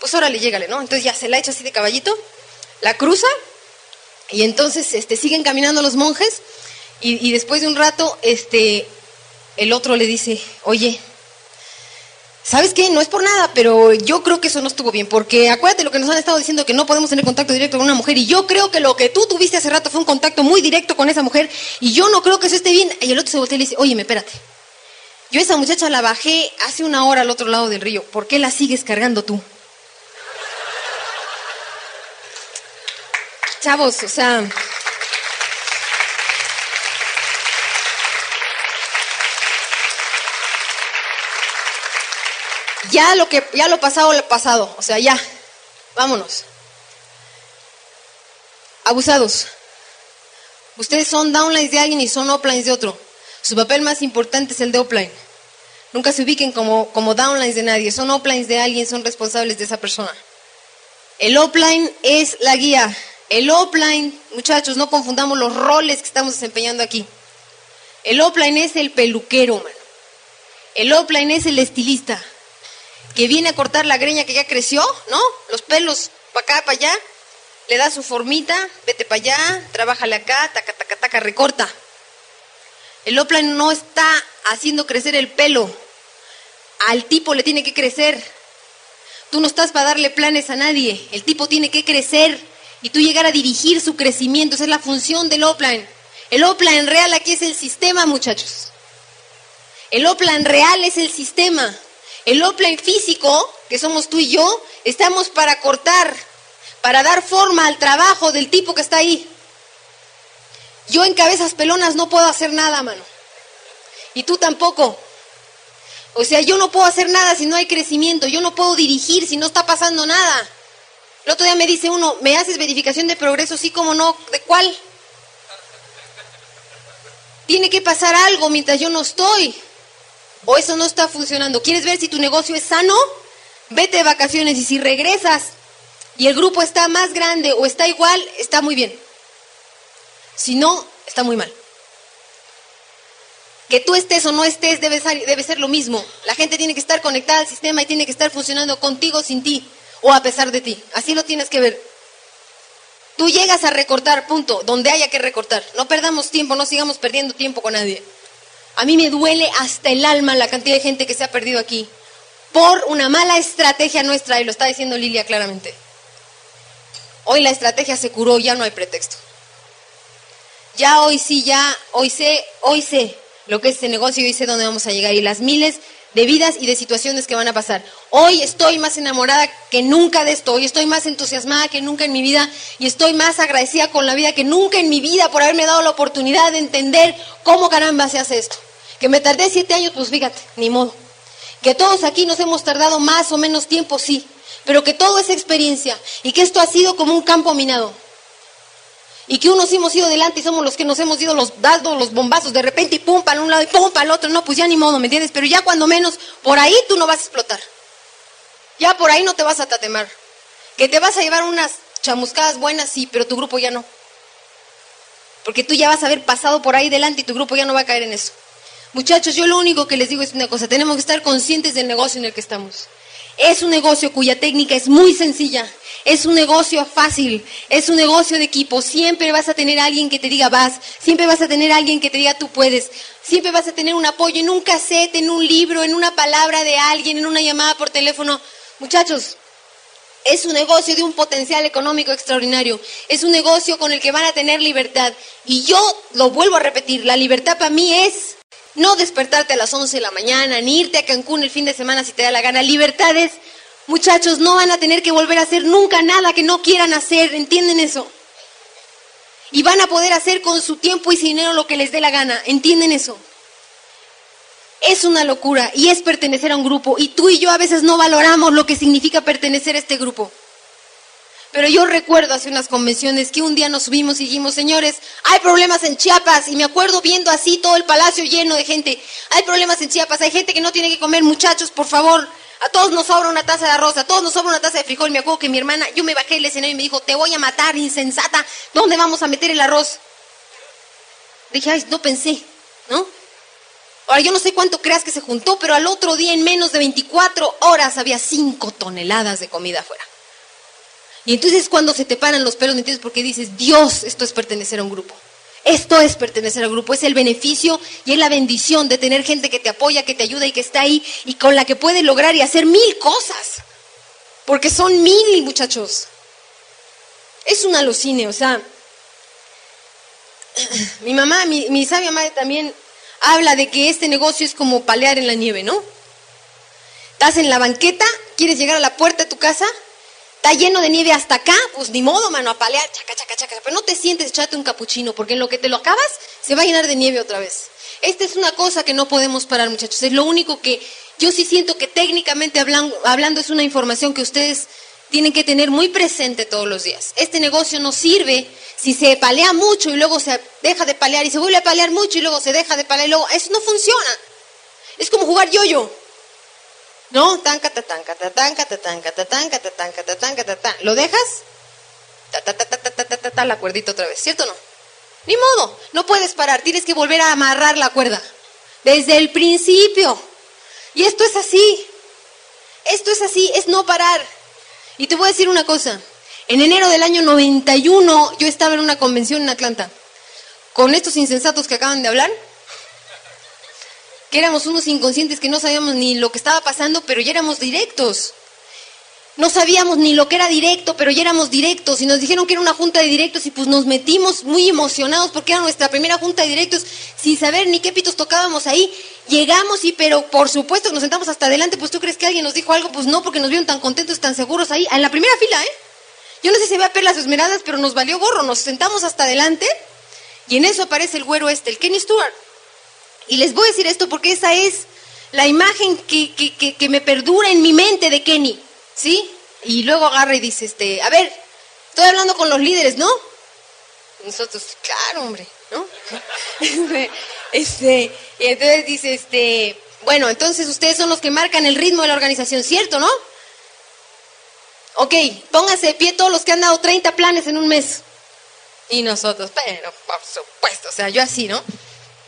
pues órale, llégale, ¿no? Entonces ya se la echa así de caballito, la cruza y entonces este, siguen caminando los monjes y, y después de un rato este, el otro le dice, oye, ¿Sabes qué? No es por nada, pero yo creo que eso no estuvo bien, porque acuérdate lo que nos han estado diciendo, que no podemos tener contacto directo con una mujer, y yo creo que lo que tú tuviste hace rato fue un contacto muy directo con esa mujer, y yo no creo que eso esté bien. Y el otro se voltea y le dice, oye, espérate, yo esa muchacha la bajé hace una hora al otro lado del río, ¿por qué la sigues cargando tú? Chavos, o sea... Ya lo que ya lo pasado lo pasado, o sea, ya. Vámonos. Abusados. Ustedes son downlines de alguien y son uplines de otro. Su papel más importante es el de upline. Nunca se ubiquen como, como downlines de nadie. Son uplines de alguien, son responsables de esa persona. El upline es la guía. El upline, muchachos, no confundamos los roles que estamos desempeñando aquí. El upline es el peluquero, mano. El upline es el estilista que viene a cortar la greña que ya creció, ¿no? Los pelos para acá, para allá, le da su formita, vete para allá, trabájale acá, taca, taca, taca, recorta. El upline no está haciendo crecer el pelo, al tipo le tiene que crecer. Tú no estás para darle planes a nadie, el tipo tiene que crecer y tú llegar a dirigir su crecimiento, esa es la función del upline. El upline real aquí es el sistema, muchachos. El upline real es el sistema. El offline físico, que somos tú y yo, estamos para cortar, para dar forma al trabajo del tipo que está ahí. Yo en cabezas pelonas no puedo hacer nada, mano. Y tú tampoco. O sea, yo no puedo hacer nada si no hay crecimiento. Yo no puedo dirigir si no está pasando nada. El otro día me dice uno, ¿me haces verificación de progreso? Sí, como no. ¿De cuál? Tiene que pasar algo mientras yo no estoy o eso no está funcionando. ¿Quieres ver si tu negocio es sano? Vete de vacaciones y si regresas y el grupo está más grande o está igual, está muy bien. Si no, está muy mal. Que tú estés o no estés debe ser, debe ser lo mismo. La gente tiene que estar conectada al sistema y tiene que estar funcionando contigo, sin ti o a pesar de ti. Así lo tienes que ver. Tú llegas a recortar, punto, donde haya que recortar. No perdamos tiempo, no sigamos perdiendo tiempo con nadie. A mí me duele hasta el alma la cantidad de gente que se ha perdido aquí por una mala estrategia nuestra, y lo está diciendo Lilia claramente. Hoy la estrategia se curó, ya no hay pretexto. Ya hoy sí, ya, hoy sé, hoy sé lo que es este negocio y hoy sé dónde vamos a llegar. Y las miles de vidas y de situaciones que van a pasar. Hoy estoy más enamorada que nunca de esto, hoy estoy más entusiasmada que nunca en mi vida y estoy más agradecida con la vida que nunca en mi vida por haberme dado la oportunidad de entender cómo caramba se hace esto. Que me tardé siete años, pues fíjate, ni modo. Que todos aquí nos hemos tardado más o menos tiempo, sí, pero que todo es experiencia y que esto ha sido como un campo minado y que unos hemos ido adelante y somos los que nos hemos ido los dados, los bombazos de repente y pum para un lado y pum para el otro, no, pues ya ni modo, ¿me entiendes? Pero ya cuando menos, por ahí tú no vas a explotar. Ya por ahí no te vas a tatemar. Que te vas a llevar unas chamuscadas buenas, sí, pero tu grupo ya no. Porque tú ya vas a haber pasado por ahí delante y tu grupo ya no va a caer en eso. Muchachos, yo lo único que les digo es una cosa, tenemos que estar conscientes del negocio en el que estamos. Es un negocio cuya técnica es muy sencilla, es un negocio fácil, es un negocio de equipo. Siempre vas a tener alguien que te diga vas, siempre vas a tener alguien que te diga tú puedes, siempre vas a tener un apoyo en un cassette, en un libro, en una palabra de alguien, en una llamada por teléfono. Muchachos, es un negocio de un potencial económico extraordinario. Es un negocio con el que van a tener libertad. Y yo lo vuelvo a repetir, la libertad para mí es no despertarte a las 11 de la mañana, ni irte a Cancún el fin de semana si te da la gana. Libertades, muchachos, no van a tener que volver a hacer nunca nada que no quieran hacer, ¿entienden eso? Y van a poder hacer con su tiempo y su dinero lo que les dé la gana, ¿entienden eso? Es una locura y es pertenecer a un grupo. Y tú y yo a veces no valoramos lo que significa pertenecer a este grupo. Pero yo recuerdo hace unas convenciones que un día nos subimos y dijimos, señores, hay problemas en Chiapas. Y me acuerdo viendo así todo el palacio lleno de gente. Hay problemas en Chiapas, hay gente que no tiene que comer. Muchachos, por favor, a todos nos sobra una taza de arroz, a todos nos sobra una taza de frijol. Me acuerdo que mi hermana, yo me bajé del escenario y me dijo, te voy a matar, insensata. ¿Dónde vamos a meter el arroz? Dije, ay, no pensé, ¿no? Ahora, yo no sé cuánto creas que se juntó, pero al otro día, en menos de 24 horas, había 5 toneladas de comida afuera. Y entonces cuando se te paran los pelos, ¿me entiendes? Porque dices, Dios, esto es pertenecer a un grupo. Esto es pertenecer al grupo, es el beneficio y es la bendición de tener gente que te apoya, que te ayuda y que está ahí y con la que puedes lograr y hacer mil cosas. Porque son mil, muchachos. Es un alucine, o sea, (clears throat) mi mamá, mi, mi sabia madre también habla de que este negocio es como palear en la nieve, ¿no? Estás en la banqueta, quieres llegar a la puerta de tu casa, está lleno de nieve hasta acá, pues ni modo, mano, a palear, chaca, chaca, chaca, pero no te sientes, echate un capuchino, porque en lo que te lo acabas, se va a llenar de nieve otra vez. Esta es una cosa que no podemos parar, muchachos, es lo único que yo sí siento que técnicamente hablando, hablando es una información que ustedes tienen que tener muy presente todos los días. Este negocio no sirve si se palea mucho y luego se deja de palear y se vuelve a palear mucho y luego se deja de palear y luego eso no funciona. Es como jugar yo-yo. ¿No? Tan, catatán, catatán, catatán, catatán, catatán, catatán, catatán. ¿Lo dejas? Ta, ta, ta, ta, ta, ta, ta, ta, la cuerdita otra vez, ¿cierto o no? Ni modo, no puedes parar, tienes que volver a amarrar la cuerda. Desde el principio. Y esto es así. Esto es así, es no parar. Y te voy a decir una cosa. En enero del año 91 yo estaba en una convención en Atlanta con estos insensatos que acaban de hablar, que éramos unos inconscientes que no sabíamos ni lo que estaba pasando, pero ya éramos directos. No sabíamos ni lo que era directo, pero ya éramos directos y nos dijeron que era una junta de directos y pues nos metimos muy emocionados porque era nuestra primera junta de directos sin saber ni qué pitos tocábamos ahí. Llegamos y pero por supuesto que nos sentamos hasta adelante, pues tú crees que alguien nos dijo algo, pues no, porque nos vieron tan contentos, tan seguros ahí, en la primera fila, ¿eh? Yo no sé si ve a perlas esmeradas, pero nos valió gorro, nos sentamos hasta adelante y en eso aparece el güero este, el Kenny Stewart. Y les voy a decir esto porque esa es la imagen que, que, que, me perdura en mi mente de Kenny. ¿Sí? Y luego agarra y dice, este, a ver, estoy hablando con los líderes, ¿no? Nosotros, claro, hombre, ¿no? (laughs) Este, este, y entonces dice, este, bueno, entonces ustedes son los que marcan el ritmo de la organización, ¿cierto, no? Ok, pónganse de pie todos los que han dado 30 planes en un mes. Y nosotros, pero por supuesto, o sea, yo así, ¿no?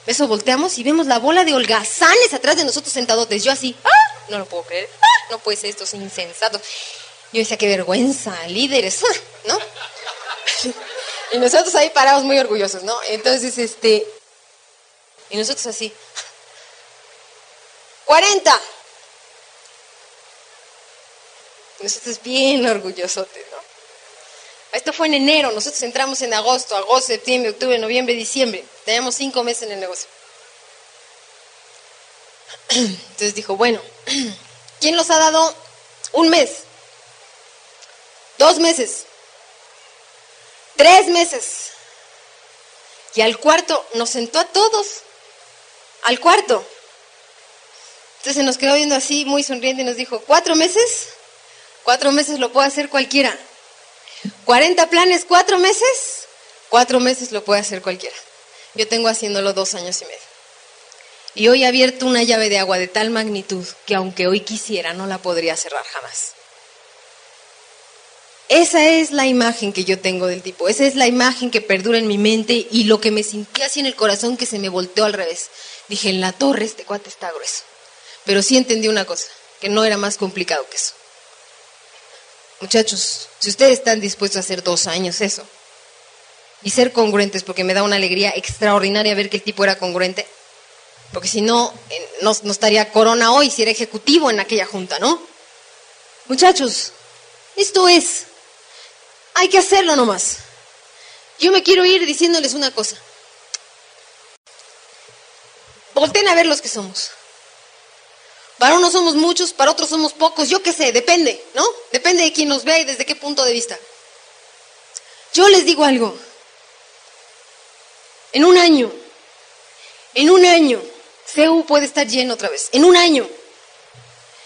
Eso volteamos y vemos la bola de holgazanes atrás de nosotros sentadotes. Yo así, ¡ah! No lo puedo creer, ¡ah! No puede ser estos insensatos. Yo decía, qué vergüenza, líderes, ¡ah! ¿no? (laughs) y nosotros ahí parados muy orgullosos, ¿no? Entonces, este, y nosotros así, 40. Nosotros bien orgullosotes. Esto fue en enero, nosotros entramos en agosto, agosto, septiembre, octubre, noviembre, diciembre. Teníamos cinco meses en el negocio. (clears throat) Entonces dijo, bueno, (clears throat) ¿quién los ha dado un mes? Dos meses. Tres meses. Y al cuarto nos sentó a todos. Al cuarto. Entonces se nos quedó viendo así, muy sonriente, y nos dijo, ¿cuatro meses? Cuatro meses lo puede hacer cualquiera. ¿40 planes, cuatro meses? Cuatro meses lo puede hacer cualquiera. Yo tengo haciéndolo dos años y medio. Y hoy he abierto una llave de agua de tal magnitud que aunque hoy quisiera no la podría cerrar jamás. Esa es la imagen que yo tengo del tipo, esa es la imagen que perdura en mi mente y lo que me sentí así en el corazón que se me volteó al revés. Dije, en la torre este cuate está grueso. Pero sí entendí una cosa, que no era más complicado que eso. Muchachos, si ustedes están dispuestos a hacer dos años eso, y ser congruentes, porque me da una alegría extraordinaria ver que el tipo era congruente, porque si no, no, no estaría Corona hoy, si era ejecutivo en aquella junta, ¿no? Muchachos, esto es hay que hacerlo nomás. Yo me quiero ir diciéndoles una cosa. Volten a ver los que somos. Para unos somos muchos, para otros somos pocos, yo qué sé, depende, ¿no? Depende de quién nos vea y desde qué punto de vista. Yo les digo algo. En un año, en un año, CEU puede estar lleno otra vez. En un año.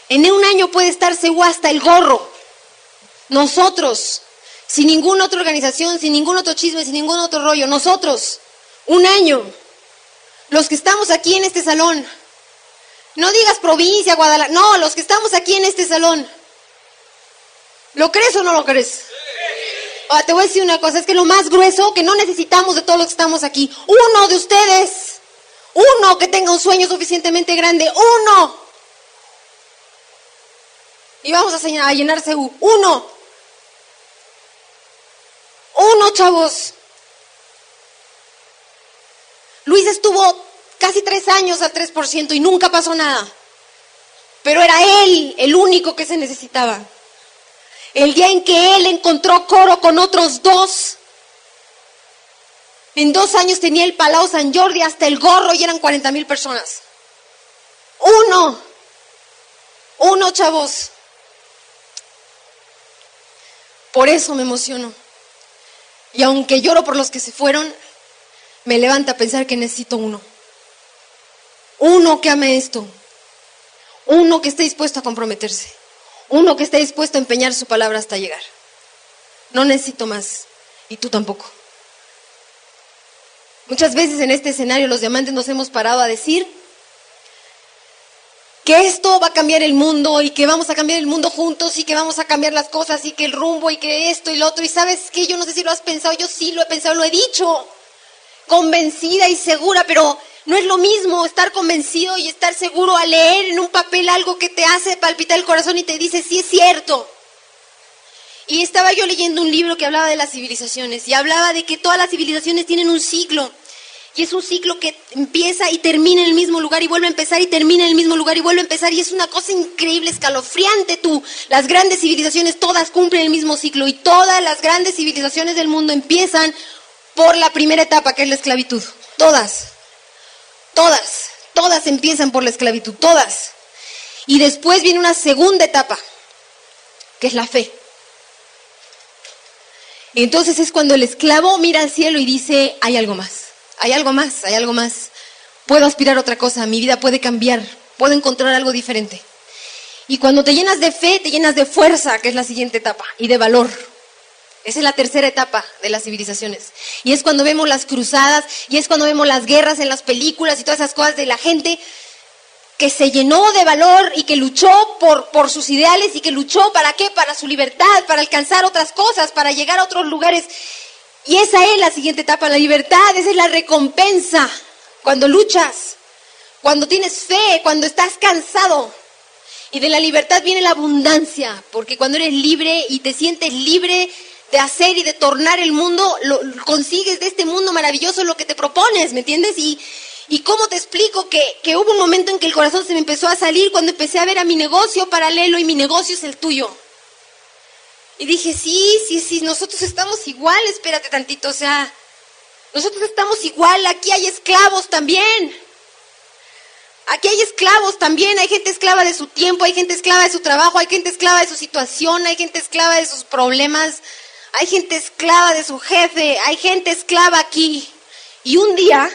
En un año puede estar CEU hasta el gorro. Nosotros sin ninguna otra organización, sin ningún otro chisme, sin ningún otro rollo. Nosotros, un año, los que estamos aquí en este salón, no digas provincia, Guadalajara, no, los que estamos aquí en este salón, ¿lo crees o no lo crees? Ah, te voy a decir una cosa, es que lo más grueso que no necesitamos de todos los que estamos aquí, uno de ustedes, uno que tenga un sueño suficientemente grande, uno. Y vamos a, llenarse uno. Uno, chavos. Luis estuvo casi tres años al 3% y nunca pasó nada. Pero era él el único que se necesitaba. El día en que él encontró coro con otros dos, en dos años tenía el Palau San Jordi hasta el gorro y eran 40 mil personas. Uno, uno, chavos. Por eso me emociono. Y aunque lloro por los que se fueron, me levanta pensar que necesito uno. Uno que ame esto. Uno que esté dispuesto a comprometerse. Uno que esté dispuesto a empeñar su palabra hasta llegar. No necesito más. Y tú tampoco. Muchas veces en este escenario los diamantes nos hemos parado a decir que esto va a cambiar el mundo y que vamos a cambiar el mundo juntos y que vamos a cambiar las cosas y que el rumbo y que esto y lo otro. Y sabes que yo no sé si lo has pensado, yo sí lo he pensado, lo he dicho, convencida y segura, pero no es lo mismo estar convencido y estar seguro a leer en un papel algo que te hace palpitar el corazón y te dice, sí es cierto. Y estaba yo leyendo un libro que hablaba de las civilizaciones y hablaba de que todas las civilizaciones tienen un ciclo y es un ciclo que empieza y termina en el mismo lugar y vuelve a empezar y termina en el mismo lugar y vuelve a empezar. Y es una cosa increíble, escalofriante tú. Las grandes civilizaciones todas cumplen el mismo ciclo y todas las grandes civilizaciones del mundo empiezan por la primera etapa, que es la esclavitud. Todas. Todas. Todas empiezan por la esclavitud. Todas. Y después viene una segunda etapa, que es la fe. Entonces es cuando el esclavo mira al cielo y dice, hay algo más hay algo más, hay algo más. Puedo aspirar a otra cosa, mi vida puede cambiar, puedo encontrar algo diferente. Y cuando te llenas de fe, te llenas de fuerza, que es la siguiente etapa, y de valor. Esa es la tercera etapa de las civilizaciones. Y es cuando vemos las cruzadas, y es cuando vemos las guerras en las películas y todas esas cosas de la gente que se llenó de valor y que luchó por, por sus ideales y que luchó para qué, para su libertad, para alcanzar otras cosas, para llegar a otros lugares. Y esa es la siguiente etapa, la libertad, esa es la recompensa. Cuando luchas, cuando tienes fe, cuando estás cansado. Y de la libertad viene la abundancia, porque cuando eres libre y te sientes libre de hacer y de tornar el mundo, lo, consigues de este mundo maravilloso lo que te propones, ¿me entiendes? Y, y cómo te explico que, que hubo un momento en que el corazón se me empezó a salir cuando empecé a ver a mi negocio paralelo y mi negocio es el tuyo. Y dije, sí, sí, sí, nosotros estamos igual, espérate tantito, o sea, nosotros estamos igual, aquí hay esclavos también. Aquí hay esclavos también, hay gente esclava de su tiempo, hay gente esclava de su trabajo, hay gente esclava de su situación, hay gente esclava de sus problemas, hay gente esclava de su jefe, hay gente esclava aquí. Y un día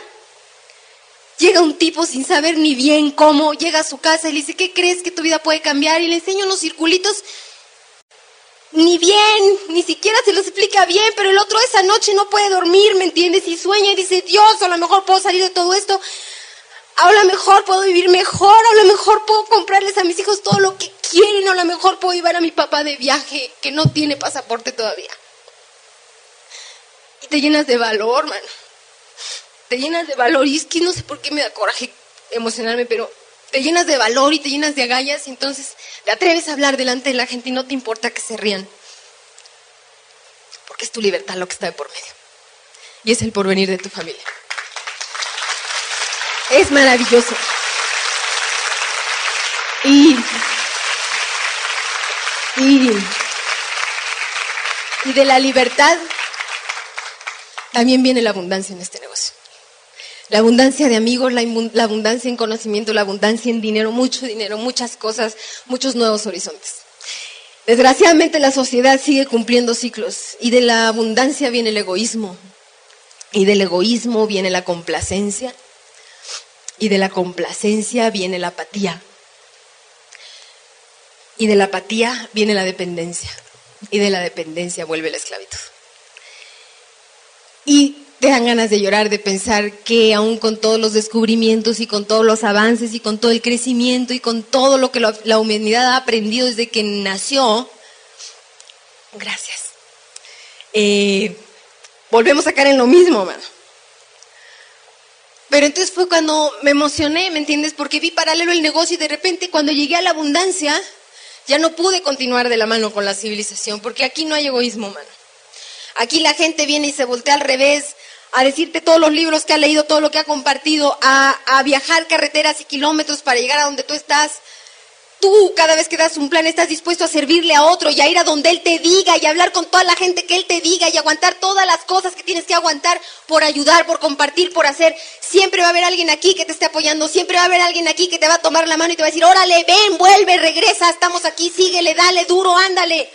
llega un tipo sin saber ni bien cómo, llega a su casa y le dice, ¿qué crees que tu vida puede cambiar? Y le enseña unos circulitos, ni bien, ni siquiera se los explica bien, pero el otro esa noche no puede dormir, ¿me entiendes? Y sueña y dice, Dios, a lo mejor puedo salir de todo esto a lo mejor puedo vivir mejor, a lo mejor puedo comprarles a mis hijos todo lo que quieren, a lo mejor puedo llevar a mi papá de viaje que no tiene pasaporte todavía. Te llenas de valor, mano. Te llenas de valor y es que no sé por qué me da coraje emocionarme, pero te llenas de valor y te llenas de agallas y entonces te atreves a hablar delante de la gente y no te importa que se rían. Porque es tu libertad lo que está de por medio. Y es el porvenir de tu familia. Es maravilloso. Y, y, y de la libertad también viene la abundancia en este negocio. La abundancia de amigos, la, abundancia en conocimiento, la abundancia en dinero, mucho dinero, muchas cosas, muchos nuevos horizontes. Desgraciadamente la sociedad sigue cumpliendo ciclos y de la abundancia viene el egoísmo y del egoísmo viene la complacencia y de la complacencia viene la apatía. Y de la apatía viene la dependencia. Y de la dependencia vuelve la esclavitud. Y te dan ganas de llorar, de pensar que aún con todos los descubrimientos y con todos los avances y con todo el crecimiento y con todo lo que la humanidad ha aprendido desde que nació, gracias. Eh, volvemos a caer en lo mismo, mano. Pero entonces fue cuando me emocioné, ¿me entiendes? Porque vi paralelo el negocio y de repente cuando llegué a la abundancia, ya no pude continuar de la mano con la civilización, porque aquí no hay egoísmo, mano. Aquí la gente viene y se voltea al revés a decirte todos los libros que ha leído, todo lo que ha compartido, a, a viajar carreteras y kilómetros para llegar a donde tú estás, Tú cada vez que das un plan estás dispuesto a servirle a otro y a ir a donde Él te diga y hablar con toda la gente que Él te diga y aguantar todas las cosas que tienes que aguantar por ayudar, por compartir, por hacer. Siempre va a haber alguien aquí que te esté apoyando, siempre va a haber alguien aquí que te va a tomar la mano y te va a decir, órale, ven, vuelve, regresa, estamos aquí, síguele, dale duro, ándale.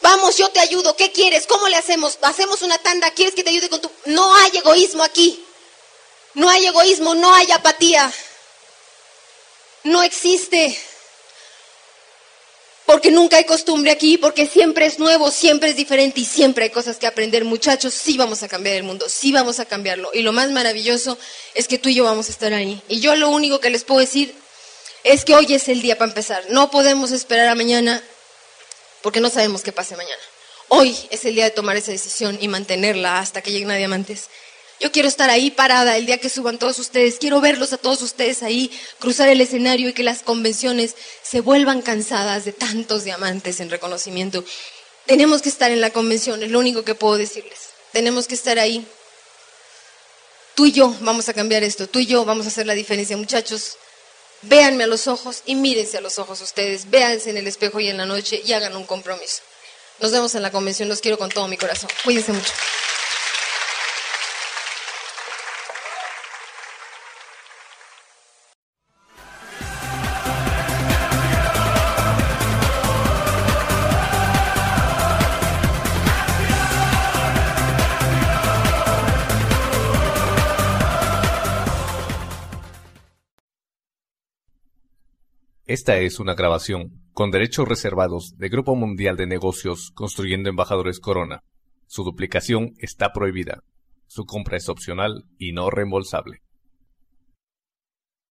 Vamos, yo te ayudo, ¿qué quieres? ¿Cómo le hacemos? Hacemos una tanda, ¿quieres que te ayude con tu... No hay egoísmo aquí. No hay egoísmo, no hay apatía no existe. Porque nunca hay costumbre aquí, porque siempre es nuevo, siempre es diferente y siempre hay cosas que aprender. Muchachos, sí vamos a cambiar el mundo, sí vamos a cambiarlo. Y lo más maravilloso es que tú y yo vamos a estar ahí. Y yo lo único que les puedo decir es que hoy es el día para empezar. No podemos esperar a mañana porque no sabemos qué pase mañana. Hoy es el día de tomar esa decisión y mantenerla hasta que lleguen a diamantes. Yo quiero estar ahí parada el día que suban todos ustedes. Quiero verlos a todos ustedes ahí, cruzar el escenario y que las convenciones se vuelvan cansadas de tantos diamantes en reconocimiento. Tenemos que estar en la convención, es lo único que puedo decirles. Tenemos que estar ahí. Tú y yo vamos a cambiar esto, tú y yo vamos a hacer la diferencia, muchachos. Véanme a los ojos y mírense a los ojos ustedes. Véanse en el espejo y en la noche y hagan un compromiso. Nos vemos en la convención, los quiero con todo mi corazón. Cuídense mucho. Esta es una grabación con derechos reservados de Grupo Mundial de Negocios Construyendo Embajadores Corona. Su duplicación está prohibida. Su compra es opcional y no reembolsable.